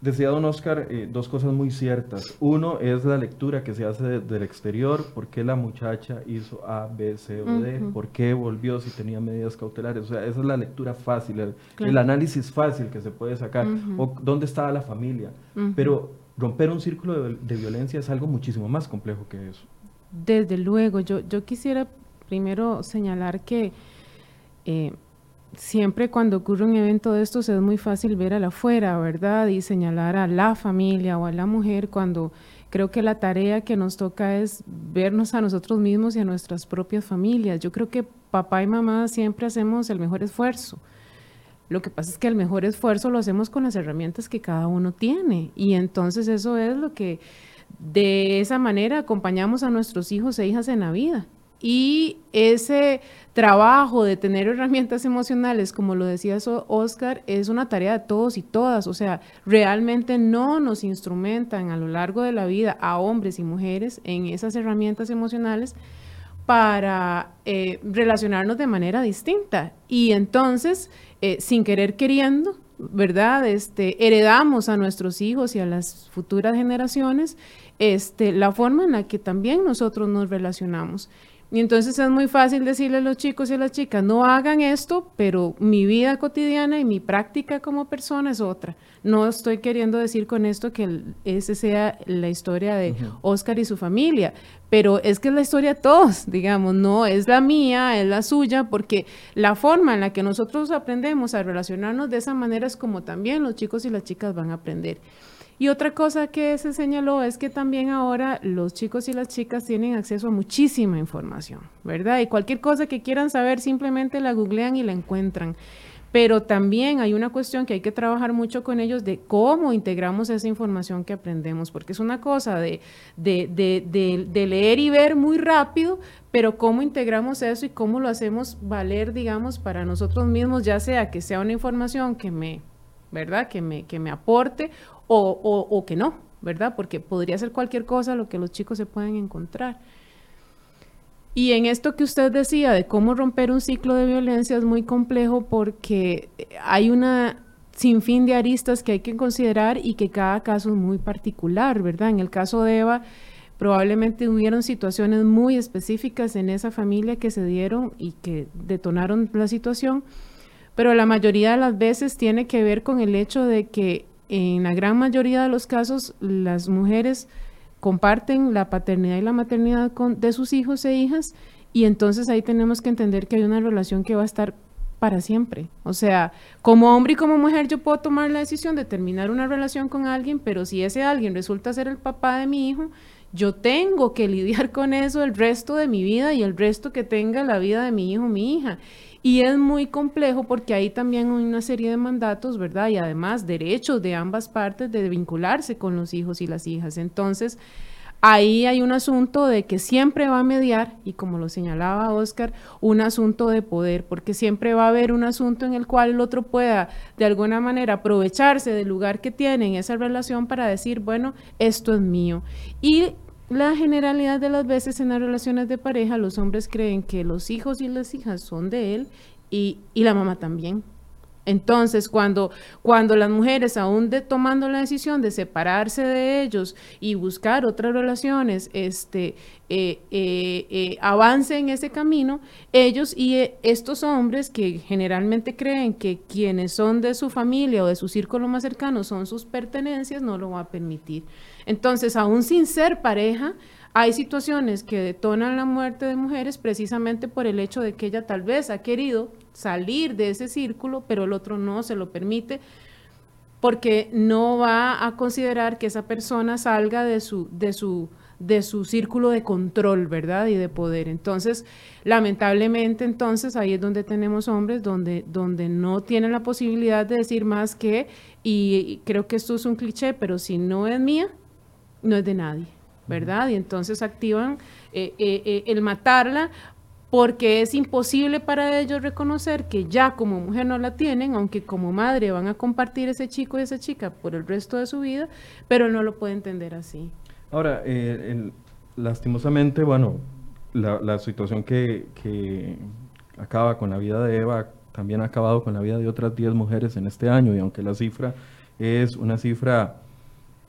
[SPEAKER 1] Decía don Oscar eh, dos cosas muy ciertas. Uno es la lectura que se hace del exterior, por qué la muchacha hizo A, B, C o D, por qué volvió si tenía medidas cautelares. O sea, esa es la lectura fácil, el, análisis fácil que se puede sacar. O dónde estaba la familia. Pero romper un círculo de, violencia es algo muchísimo más complejo que eso.
[SPEAKER 3] Desde luego, yo, yo quisiera primero señalar que... Eh, siempre cuando ocurre un evento de estos es muy fácil ver a la afuera, ¿verdad? Y señalar a la familia o a la mujer cuando creo que la tarea que nos toca es vernos a nosotros mismos y a nuestras propias familias. Yo creo que papá y mamá siempre hacemos el mejor esfuerzo. Lo que pasa es que el mejor esfuerzo lo hacemos con las herramientas que cada uno tiene y entonces eso es lo que de esa manera acompañamos a nuestros hijos e hijas en la vida. Y ese trabajo de tener herramientas emocionales, como lo decía Oscar, es una tarea de todos y todas. O sea, realmente no nos instrumentan a lo largo de la vida a hombres y mujeres en esas herramientas emocionales para eh, relacionarnos de manera distinta. Y entonces, eh, sin querer queriendo, ¿verdad? Este, heredamos a nuestros hijos y a las futuras generaciones este, la forma en la que también nosotros nos relacionamos. Y entonces es muy fácil decirle a los chicos y a las chicas, no hagan esto, pero mi vida cotidiana y mi práctica como persona es otra. No estoy queriendo decir con esto que ese sea la historia de Oscar y su familia, pero es que es la historia de todos, digamos, no es la mía, es la suya, porque la forma en la que nosotros aprendemos a relacionarnos de esa manera es como también los chicos y las chicas van a aprender. Y otra cosa que se señaló es que también ahora los chicos y las chicas tienen acceso a muchísima información, ¿verdad? Y cualquier cosa que quieran saber simplemente la googlean y la encuentran. Pero también hay una cuestión que hay que trabajar mucho con ellos de cómo integramos esa información que aprendemos, porque es una cosa de, de, de, leer y ver muy rápido, pero cómo integramos eso y cómo lo hacemos valer, digamos, para nosotros mismos, ya sea que sea una información que me ¿verdad? Que me, que me aporte o, que no, ¿verdad? Porque podría ser cualquier cosa lo que los chicos se pueden encontrar. Y en esto que usted decía de cómo romper un ciclo de violencia es muy complejo porque hay una sinfín de aristas que hay que considerar y que cada caso es muy particular, ¿verdad? En el caso de Eva, probablemente hubieron situaciones muy específicas en esa familia que se dieron y que detonaron la situación, pero la mayoría de las veces tiene que ver con el hecho de que en la gran mayoría de los casos las mujeres comparten la paternidad y la maternidad con, de sus hijos e hijas y entonces ahí tenemos que entender que hay una relación que va a estar para siempre. O sea, como hombre y como mujer yo puedo tomar la decisión de terminar una relación con alguien, pero si ese alguien resulta ser el papá de mi hijo, yo tengo que lidiar con eso el resto de mi vida y el resto que tenga la vida de mi hijo mi hija. Y es muy complejo porque ahí también hay una serie de mandatos, ¿verdad? Y además derechos de ambas partes de vincularse con los hijos y las hijas. Entonces, Ahí hay un asunto de que siempre va a mediar, y como lo señalaba Oscar, un asunto de poder, porque siempre va a haber un asunto en el cual el otro pueda de alguna manera aprovecharse del lugar que tiene en esa relación para decir, bueno, esto es mío. Y la generalidad de las veces en las relaciones de pareja, los hombres creen que los hijos y las hijas son de él y, y la mamá también. Entonces, cuando, cuando las mujeres, aún de, tomando la decisión de separarse de ellos y buscar otras relaciones, este, eh, eh, eh, avance en ese camino, ellos y estos hombres que generalmente creen que quienes son de su familia o de su círculo más cercano son sus pertenencias, no lo va a permitir. Entonces, aún sin ser pareja, hay situaciones que detonan la muerte de mujeres precisamente por el hecho de que ella tal vez ha querido salir de ese círculo, pero el otro no se lo permite porque no va a considerar que esa persona salga de su, de su, de su círculo de control, ¿verdad? Y de poder. Entonces, lamentablemente, entonces ahí es donde tenemos hombres donde, donde no tienen la posibilidad de decir más que, y creo que esto es un cliché, pero si no es mía, no es de nadie. ¿verdad? Y entonces activan eh, eh, eh, el matarla porque es imposible para ellos reconocer que ya como mujer no la tienen, aunque como madre van a compartir ese chico y esa chica por el resto de su vida, pero no lo puede entender así.
[SPEAKER 1] Ahora, lastimosamente, bueno, la, situación que, que, acaba con la vida de Eva también ha acabado con la vida de otras 10 mujeres en este año, y aunque la cifra es una cifra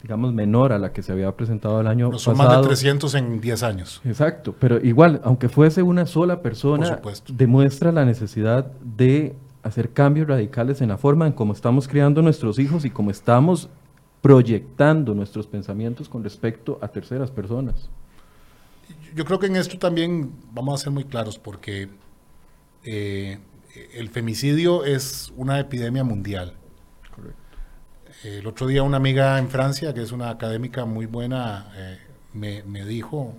[SPEAKER 1] digamos, menor a la que se había presentado el año pasado.
[SPEAKER 2] Son más de 300 en 10 años.
[SPEAKER 1] Exacto, pero igual, aunque fuese una sola persona, demuestra la necesidad de hacer cambios radicales en la forma en cómo estamos criando nuestros hijos y cómo estamos proyectando nuestros pensamientos con respecto a terceras personas.
[SPEAKER 2] Yo creo que en esto también vamos a ser muy claros porque eh, el femicidio es una epidemia mundial el otro día una amiga en Francia, que es una académica muy buena, eh, me, dijo,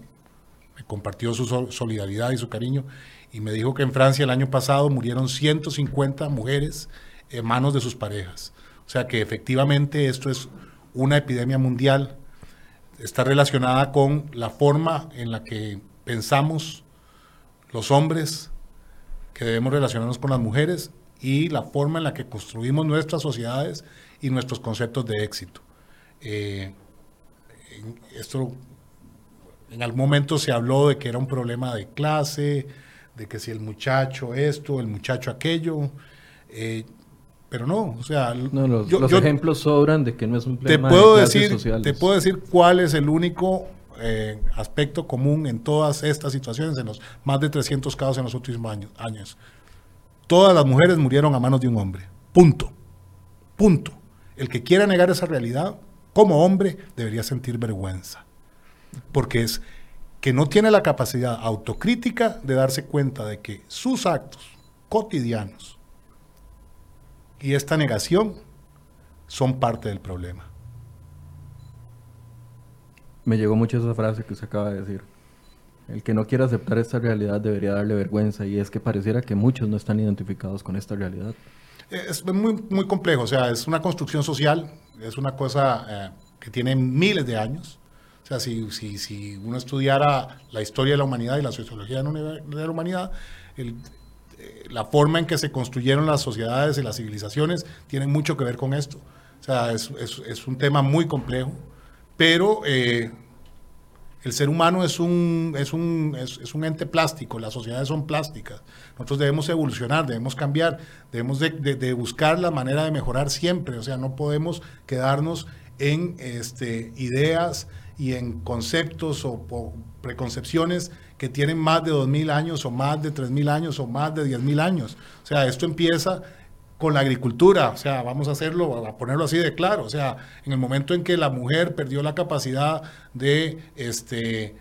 [SPEAKER 2] me compartió su solidaridad y su cariño, y me dijo que en Francia el año pasado murieron 150 mujeres en manos de sus parejas. O sea que efectivamente esto es una epidemia mundial, está relacionada con la forma en la que pensamos los hombres que debemos relacionarnos con las mujeres y la forma en la que construimos nuestras sociedades y nuestros conceptos de éxito. Eh, esto en algún momento se habló de que era un problema de clase, de que si el muchacho esto, el muchacho aquello, eh, pero no, o sea,
[SPEAKER 1] los, ejemplos sobran de que no es un problema
[SPEAKER 2] te puedo de decir, Te puedo decir cuál es el único eh, aspecto común en todas estas situaciones, en los más de 300 casos en los últimos años. Todas las mujeres murieron a manos de un hombre. Punto. Punto. El que quiera negar esa realidad, como hombre, debería sentir vergüenza. Porque es que no tiene la capacidad autocrítica de darse cuenta de que sus actos cotidianos y esta negación son parte del problema.
[SPEAKER 1] Me llegó mucho esa frase que usted acaba de decir. El que no quiera aceptar esta realidad debería darle vergüenza y es que pareciera que muchos no están identificados con esta realidad.
[SPEAKER 2] Es muy, muy complejo, o sea, es una construcción social, es una cosa eh, que tiene miles de años. O sea, si, si, si, uno estudiara la historia de la humanidad y la sociología de la humanidad, eh, la forma en que se construyeron las sociedades y las civilizaciones tiene mucho que ver con esto. O sea, es, es, es un tema muy complejo, pero eh, el ser humano es un, es, un, es, un ente plástico, las sociedades son plásticas. Nosotros debemos evolucionar, debemos cambiar, debemos de, buscar la manera de mejorar siempre. O sea, no podemos quedarnos en este, ideas y en conceptos o, o, preconcepciones que tienen más de 2.000 años o más de 3.000 años o más de 10.000 años. O sea, esto empieza con la agricultura, o sea, vamos a hacerlo, a ponerlo así de claro, o sea, en el momento en que la mujer perdió la capacidad de este,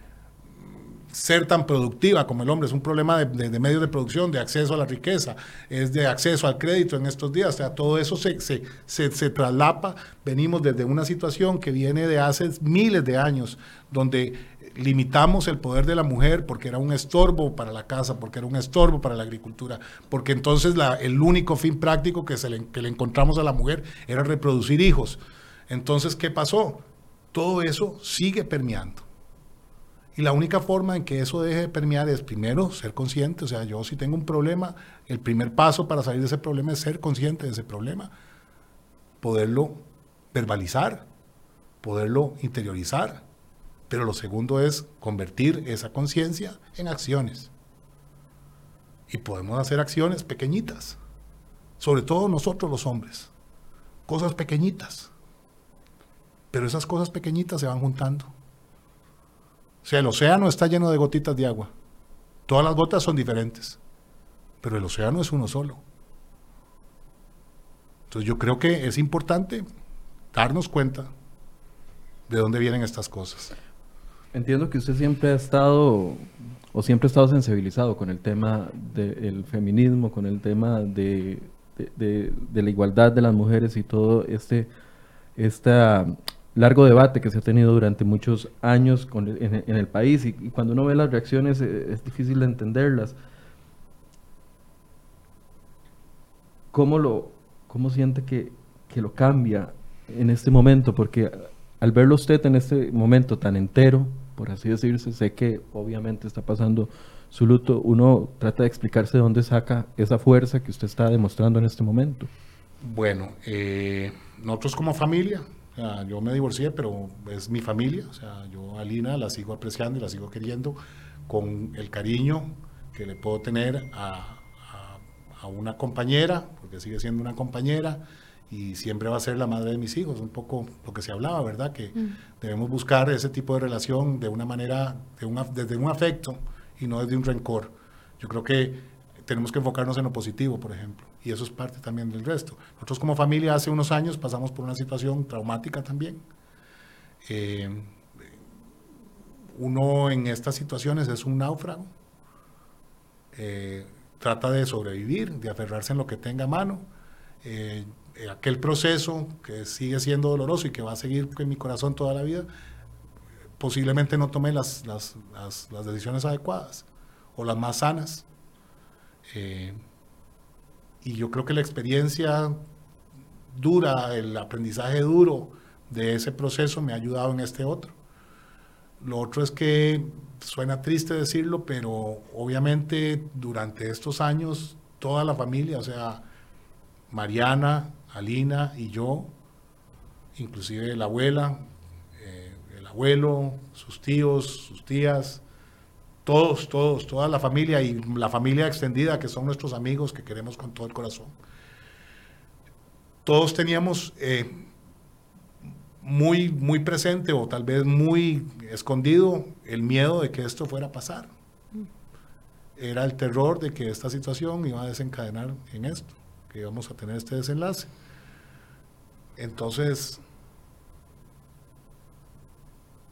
[SPEAKER 2] ser tan productiva como el hombre, es un problema de, medios de producción, de acceso a la riqueza, es de acceso al crédito en estos días, o sea, todo eso se, se, se, traslapa, venimos desde una situación que viene de hace miles de años, donde limitamos el poder de la mujer porque era un estorbo para la casa, porque era un estorbo para la agricultura, porque entonces el único fin práctico que, se que le encontramos a la mujer era reproducir hijos. Entonces, ¿qué pasó? Todo eso sigue permeando Y la única forma en que eso deje de permear es primero ser consciente, o sea, yo si tengo un problema, el primer paso para salir de ese problema es ser consciente de ese problema, poderlo verbalizar, poderlo interiorizar, pero lo segundo es convertir esa conciencia en acciones. Y podemos hacer acciones pequeñitas, sobre todo nosotros los hombres, cosas pequeñitas, pero esas cosas pequeñitas se van juntando o sea, el océano está lleno de gotitas de agua. Todas las gotas son diferentes, pero el océano es uno solo. Entonces yo creo que es importante darnos cuenta de dónde vienen estas cosas.
[SPEAKER 1] Entiendo que usted siempre ha estado o siempre ha estado sensibilizado con el tema del feminismo, con el tema de, de, la igualdad de las mujeres y todo este esta largo debate que se ha tenido durante muchos años en, el país y, cuando uno ve las reacciones eh, es difícil de entenderlas. ¿Cómo, lo, cómo siente que, que lo cambia en este momento? Porque al verlo usted en este momento tan entero, por así decirse, sé que obviamente está pasando su luto, uno trata de explicarse de dónde saca esa fuerza que usted está demostrando en este momento.
[SPEAKER 2] Bueno, eh, nosotros como familia yo me divorcié, pero es mi familia. O sea, yo a Lina la sigo apreciando y la sigo queriendo con el cariño que le puedo tener a, una compañera, porque sigue siendo una compañera y siempre va a ser la madre de mis hijos. Un poco lo que se hablaba, ¿verdad? Que mm. debemos buscar ese tipo de relación de una manera, de desde un afecto y no desde un rencor. Yo creo que tenemos que enfocarnos en lo positivo, por ejemplo y eso es parte también del resto. Nosotros como familia hace unos años pasamos por una situación traumática también. Eh, uno en estas situaciones es un náufrago, eh, trata de sobrevivir, de aferrarse en lo que tenga a mano. Eh, aquel proceso que sigue siendo doloroso y que va a seguir en mi corazón toda la vida, posiblemente no tome las, las, las, las decisiones adecuadas o las más sanas. Y yo creo que la experiencia dura, el aprendizaje duro de ese proceso me ha ayudado en este otro. Lo otro es que suena triste decirlo, pero obviamente durante estos años toda la familia, o sea, Mariana, Alina y yo, inclusive la abuela, eh, el abuelo, sus tíos, sus tías, todos, todos, toda la familia y la familia extendida que son nuestros amigos que queremos con todo el corazón. Todos teníamos eh, muy, muy presente o tal vez muy escondido el miedo de que esto fuera a pasar. Era el terror de que esta situación iba a desencadenar en esto, que íbamos a tener este desenlace. Entonces,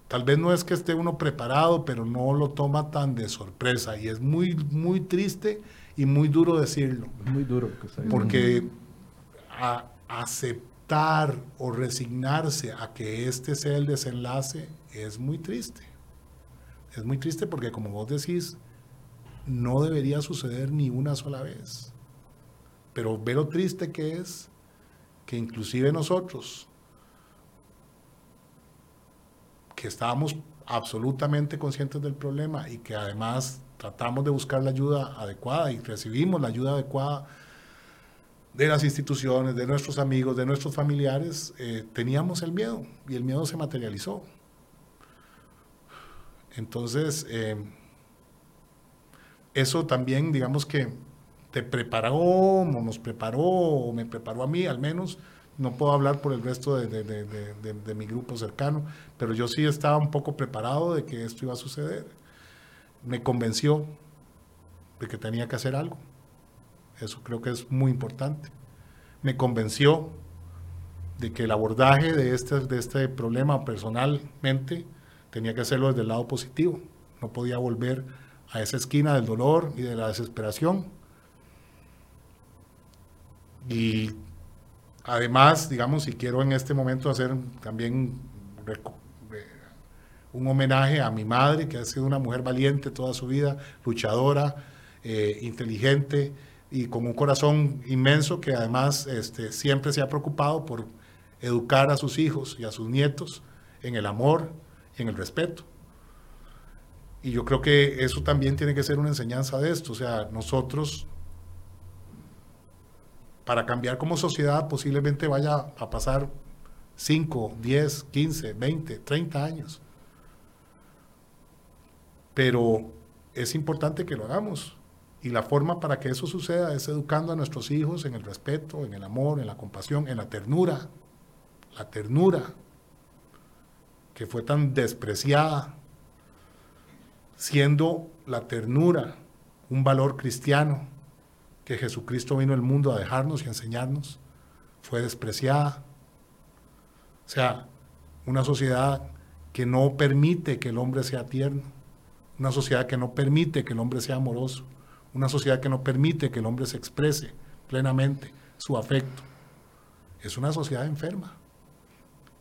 [SPEAKER 2] Tal vez no es que esté uno preparado, pero no lo toma tan de sorpresa. Y es muy, muy triste y muy duro decirlo.
[SPEAKER 1] Muy duro.
[SPEAKER 2] porque aceptar o resignarse a que este sea el desenlace es muy triste. Es muy triste porque como vos decís, no debería suceder ni una sola vez. Pero ve lo triste que es que inclusive nosotros, que estábamos absolutamente conscientes del problema y que además tratamos de buscar la ayuda adecuada y recibimos la ayuda adecuada de las instituciones, de nuestros amigos, de nuestros familiares, eh, teníamos el miedo y el miedo se materializó. Entonces, eh, eso también, digamos que te preparó, o nos preparó, o me preparó a mí al menos, no puedo hablar por el resto de, mi grupo cercano, pero yo sí estaba un poco preparado de que esto iba a suceder. Me convenció de que tenía que hacer algo. Eso creo que es muy importante. Me convenció de que el abordaje de este, de este problema personalmente tenía que hacerlo desde el lado positivo. No podía volver a esa esquina del dolor y de la desesperación. Y Además, digamos, si quiero en este momento hacer también un homenaje a mi madre, que ha sido una mujer valiente toda su vida, luchadora, eh, inteligente y con un corazón inmenso que además este, siempre se ha preocupado por educar a sus hijos y a sus nietos en el amor y en el respeto. Y yo creo que eso también tiene que ser una enseñanza de esto. O sea, nosotros, para cambiar como sociedad, posiblemente vaya a pasar 5, 10, 15, 20, 30 años. Pero es importante que lo hagamos. Y la forma para que eso suceda es educando a nuestros hijos en el respeto, en el amor, en la compasión, en la ternura. La ternura que fue tan despreciada siendo la ternura un valor cristiano que Jesucristo vino al mundo a dejarnos y enseñarnos, fue despreciada. O sea, una sociedad que no permite que el hombre sea tierno, una sociedad que no permite que el hombre sea amoroso, una sociedad que no permite que el hombre se exprese plenamente su afecto. Es una sociedad enferma.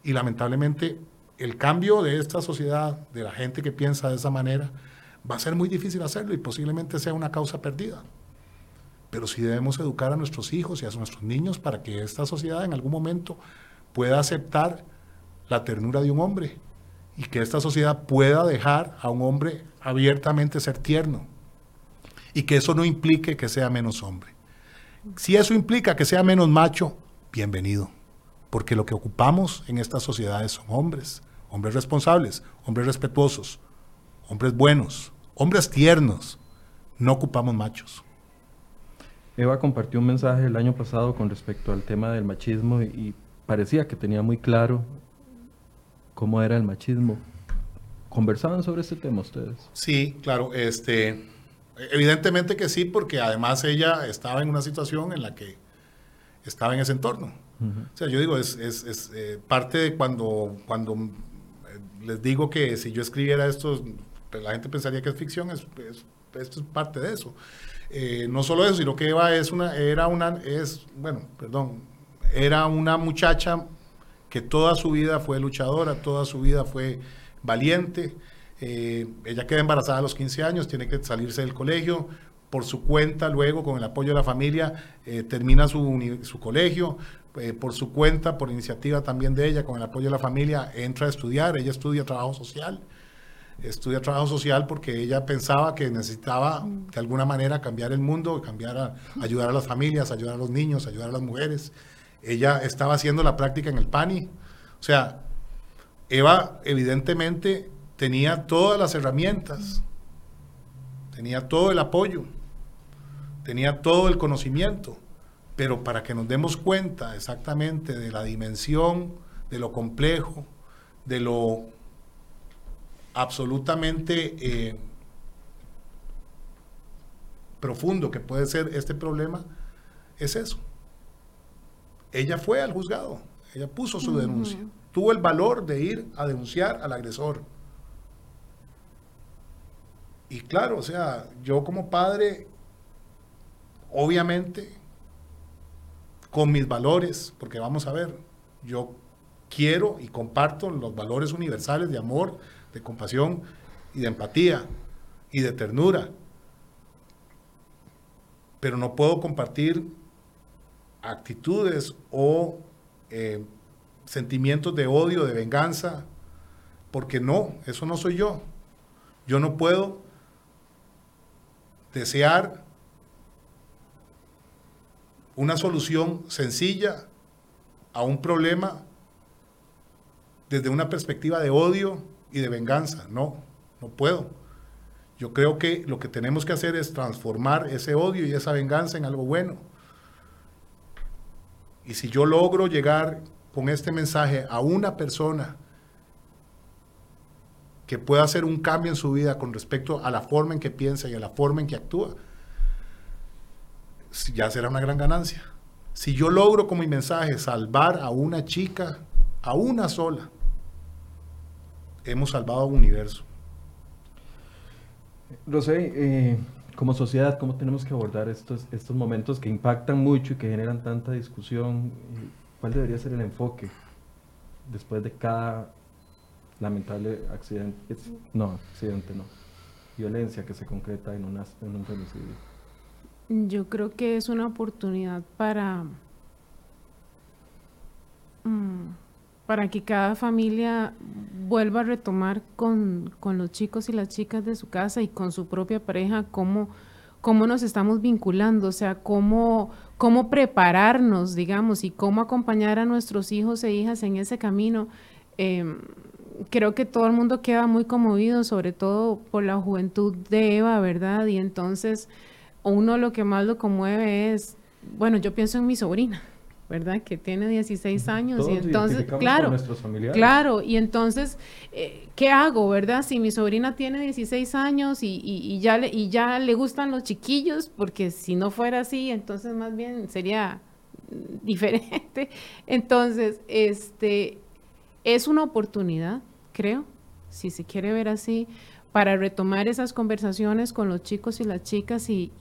[SPEAKER 2] Y lamentablemente el cambio de esta sociedad, de la gente que piensa de esa manera, va a ser muy difícil hacerlo y posiblemente sea una causa perdida. Pero sí debemos educar a nuestros hijos y a nuestros niños para que esta sociedad en algún momento pueda aceptar la ternura de un hombre y que esta sociedad pueda dejar a un hombre abiertamente ser tierno y que eso no implique que sea menos hombre. Si eso implica que sea menos macho, bienvenido porque lo que ocupamos en estas sociedades son hombres, hombres responsables, hombres respetuosos, hombres buenos, hombres tiernos. No ocupamos machos.
[SPEAKER 1] Eva compartió un mensaje el año pasado con respecto al tema del machismo y, parecía que tenía muy claro cómo era el machismo. ¿Conversaban sobre este tema ustedes?
[SPEAKER 2] Sí, claro. Este, evidentemente que sí, porque además ella estaba en una situación en la que estaba en ese entorno. O sea, yo digo, es, es, eh, parte de cuando, cuando eh, les digo que si yo escribiera esto, la gente pensaría que es ficción, es, esto es parte de eso. Eh, no solo eso, sino que Eva es una, era una, es, bueno, perdón, era una muchacha que toda su vida fue luchadora, toda su vida fue valiente. ella queda embarazada a los 15 años, tiene que salirse del colegio, por su cuenta, luego con el apoyo de la familia, termina su, su colegio, eh, por su cuenta, por iniciativa también de ella, con el apoyo de la familia, entra a estudiar. Ella estudia trabajo social. Estudia trabajo social porque ella pensaba que necesitaba de alguna manera cambiar el mundo, cambiar ayudar a las familias, ayudar a los niños, ayudar a las mujeres. Ella estaba haciendo la práctica en el PANI. O sea, Eva evidentemente tenía todas las herramientas, tenía todo el apoyo, tenía todo el conocimiento pero para que nos demos cuenta exactamente de la dimensión, de lo complejo, de lo absolutamente eh, profundo que puede ser este problema, es eso. Ella fue al juzgado, ella puso su denuncia, tuvo el valor de ir a denunciar al agresor. Y claro, o sea, yo como padre, obviamente con mis valores, porque vamos a ver, yo quiero y comparto los valores universales de amor, de compasión y de empatía y de ternura, pero no puedo compartir actitudes o eh, sentimientos de odio, de venganza, porque no, eso no soy yo. Yo no puedo desear una solución sencilla a un problema desde una perspectiva de odio y de venganza. No, no puedo. Yo creo que lo que tenemos que hacer es transformar ese odio y esa venganza en algo bueno. Y si yo logro llegar con este mensaje a una persona que pueda hacer un cambio en su vida con respecto a la forma en que piensa y a la forma en que actúa, ya será una gran ganancia. Si yo logro con mi mensaje salvar a una chica, a una sola, hemos salvado un universo.
[SPEAKER 1] Rosé, eh, como sociedad, ¿cómo tenemos que abordar estos, estos momentos que impactan mucho y que generan tanta discusión? ¿Cuál debería ser el enfoque después de cada lamentable accidente? No, accidente no. Violencia que se concreta en, en un femicidio.
[SPEAKER 3] Yo creo que es una oportunidad para mm, para que cada familia vuelva a retomar con, los chicos y las chicas de su casa y con su propia pareja cómo, cómo nos estamos vinculando, o sea, cómo, cómo prepararnos, digamos, y cómo acompañar a nuestros hijos e hijas en ese camino. Em, creo que todo el mundo queda muy conmovido, sobre todo por la juventud de Eva, ¿verdad? Y entonces uno lo que más lo conmueve es, bueno, yo pienso en mi sobrina, ¿verdad? Que tiene 16 años y entonces, claro, claro, y entonces, eh, ¿qué hago, verdad? Si mi sobrina tiene 16 años y, ya le, y ya le gustan los chiquillos, porque si no fuera así, entonces más bien sería diferente. Entonces, este, es una oportunidad, creo, si se quiere ver así, para retomar esas conversaciones con los chicos y las chicas y,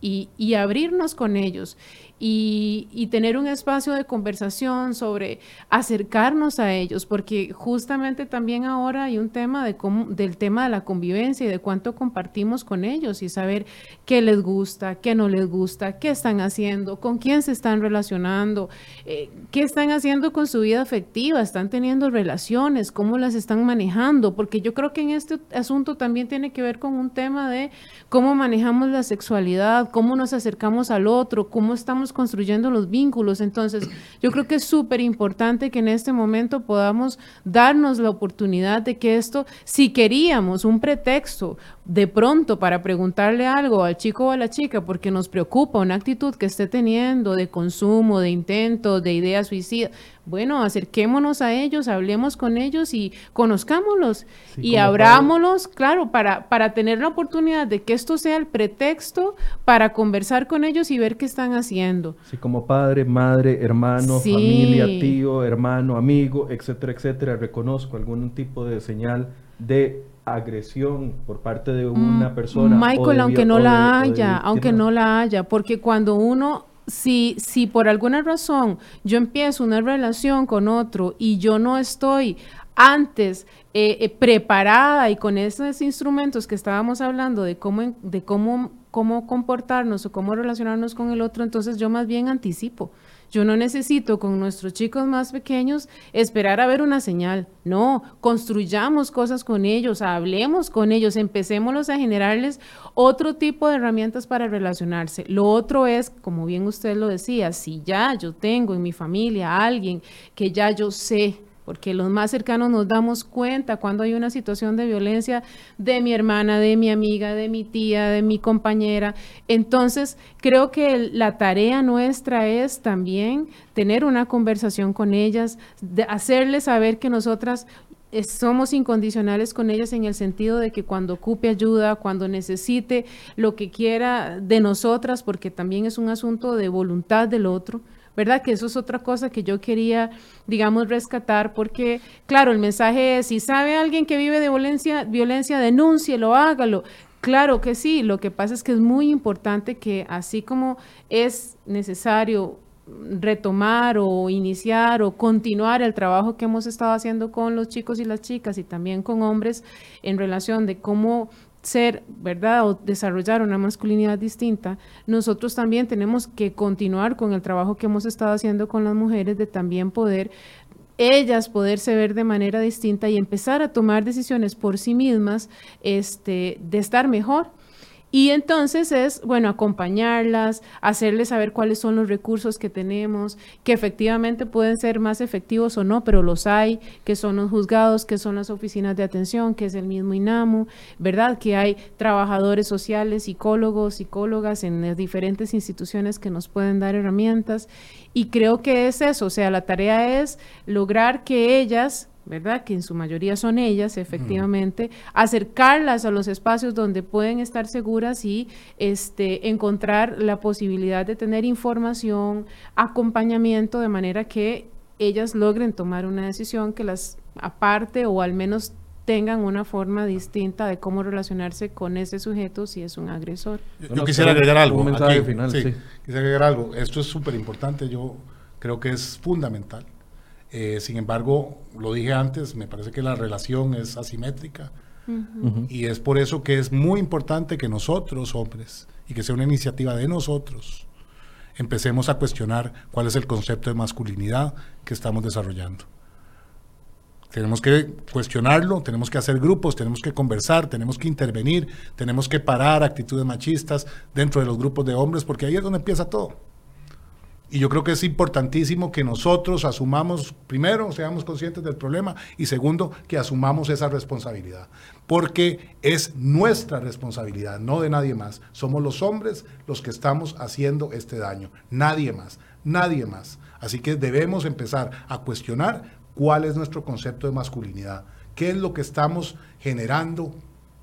[SPEAKER 3] y, abrirnos con ellos y, tener un espacio de conversación sobre acercarnos a ellos, porque justamente también ahora hay un tema de cómo, del tema de la convivencia y de cuánto compartimos con ellos y saber qué les gusta, qué no les gusta, qué están haciendo, con quién se están relacionando, eh, qué están haciendo con su vida afectiva, están teniendo relaciones, cómo las están manejando, porque yo creo que en este asunto también tiene que ver con un tema de cómo manejamos la sexualidad, cómo nos acercamos al otro, cómo estamos construyendo los vínculos. Entonces, yo creo que es súper importante que en este momento podamos darnos la oportunidad de que esto, si queríamos un pretexto de pronto para preguntarle algo al chico o a la chica porque nos preocupa una actitud que esté teniendo de consumo, de intento, de idea suicida, bueno, acerquémonos a ellos, hablemos con ellos y conozcámoslos y abrámoslos, claro, para, para tener la oportunidad de que esto sea el pretexto para conversar con ellos y ver qué están haciendo.
[SPEAKER 1] Sí, como padre, madre, hermano, familia, tío, hermano, amigo, etcétera, etcétera, reconozco algún tipo de señal de agresión por parte de una mm, persona.
[SPEAKER 3] Michael, aunque no la haya, aunque no la haya, porque cuando uno si, si por alguna razón yo empiezo una relación con otro y yo no estoy antes eh, eh, preparada y con esos instrumentos que estábamos hablando de cómo, de cómo, cómo comportarnos o cómo relacionarnos con el otro, entonces yo más bien anticipo. Yo no necesito con nuestros chicos más pequeños esperar a ver una señal. No, construyamos cosas con ellos, hablemos con ellos, empecémoslos a generarles otro tipo de herramientas para relacionarse. Lo otro es, como bien usted lo decía, si ya yo tengo en mi familia a alguien que ya yo sé porque los más cercanos nos damos cuenta cuando hay una situación de violencia de mi hermana, de mi amiga, de mi tía, de mi compañera. Entonces, creo que la tarea nuestra es también tener una conversación con ellas, de hacerles saber que nosotras somos incondicionales con ellas en el sentido de que cuando ocupe ayuda, cuando necesite lo que quiera de nosotras, porque también es un asunto de voluntad del otro, ¿verdad? Que eso es otra cosa que yo quería, digamos, rescatar, porque, claro, el mensaje es, si sabe alguien que vive de violencia, violencia, denúncielo, hágalo. Claro que sí, lo que pasa es que es muy importante que así como es necesario retomar o iniciar o continuar el trabajo que hemos estado haciendo con los chicos y las chicas y también con hombres en relación de cómo ser, ¿verdad? O desarrollar una masculinidad distinta, nosotros también tenemos que continuar con el trabajo que hemos estado haciendo con las mujeres de también poder ellas poderse ver de manera distinta y empezar a tomar decisiones por sí mismas, este, de estar mejor y entonces es, bueno, acompañarlas, hacerles saber cuáles son los recursos que tenemos, que efectivamente pueden ser más efectivos o no, pero los hay, que son los juzgados, que son las oficinas de atención, que es el mismo INAMU, ¿verdad? Que hay trabajadores sociales, psicólogos, psicólogas en diferentes instituciones que nos pueden dar herramientas. Y creo que es eso, o sea, la tarea es lograr que ellas ¿verdad? Que en su mayoría son ellas, efectivamente, acercarlas a los espacios donde pueden estar seguras y este, encontrar la posibilidad de tener información, acompañamiento, de manera que ellas logren tomar una decisión que las aparte o al menos tengan una forma distinta de cómo relacionarse con ese sujeto si es un agresor.
[SPEAKER 2] Yo, quisiera agregar algo. Un mensaje final, sí, Quisiera agregar algo. Esto es súper importante, yo creo que es fundamental eh, sin embargo, lo dije antes, me parece que la relación es asimétrica y es por eso que es muy importante que nosotros, hombres, y que sea una iniciativa de nosotros, empecemos a cuestionar cuál es el concepto de masculinidad que estamos desarrollando. Tenemos que cuestionarlo, tenemos que hacer grupos, tenemos que conversar, tenemos que intervenir, tenemos que parar actitudes machistas dentro de los grupos de hombres, porque ahí es donde empieza todo. Y yo creo que es importantísimo que nosotros asumamos, primero, seamos conscientes del problema y segundo, que asumamos esa responsabilidad. Porque es nuestra responsabilidad, no de nadie más. Somos los hombres los que estamos haciendo este daño. Nadie más, nadie más. Así que debemos empezar a cuestionar cuál es nuestro concepto de masculinidad. ¿Qué es lo que estamos generando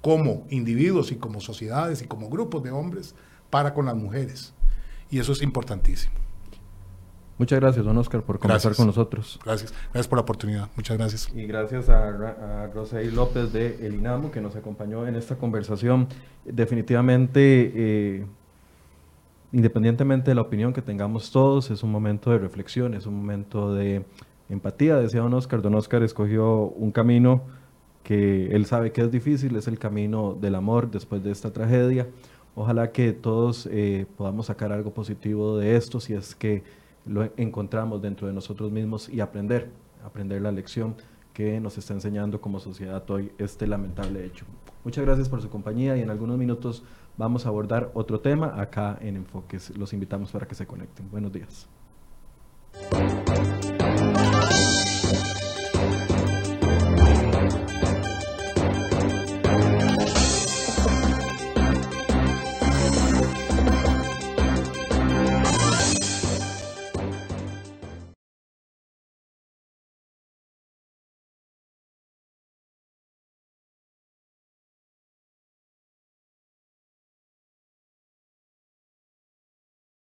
[SPEAKER 2] como individuos y como sociedades y como grupos de hombres para con las mujeres? Y eso es importantísimo.
[SPEAKER 1] Muchas gracias, don Oscar, por conversar con nosotros.
[SPEAKER 2] Gracias, gracias por la oportunidad. Muchas gracias.
[SPEAKER 1] Y gracias a, a Rosey López de El INAMO, que nos acompañó en esta conversación. Definitivamente, eh, independientemente de la opinión que tengamos todos, es un momento de reflexión, es un momento de empatía, decía don Oscar. Don Oscar escogió un camino que él sabe que es difícil, es el camino del amor después de esta tragedia. Ojalá que todos eh, podamos sacar algo positivo de esto, si es que lo encontramos dentro de nosotros mismos y aprender, aprender la lección que nos está enseñando como sociedad hoy este lamentable hecho. Muchas gracias por su compañía y en algunos minutos vamos a abordar otro tema acá en Enfoques. Los invitamos para que se conecten. Buenos días.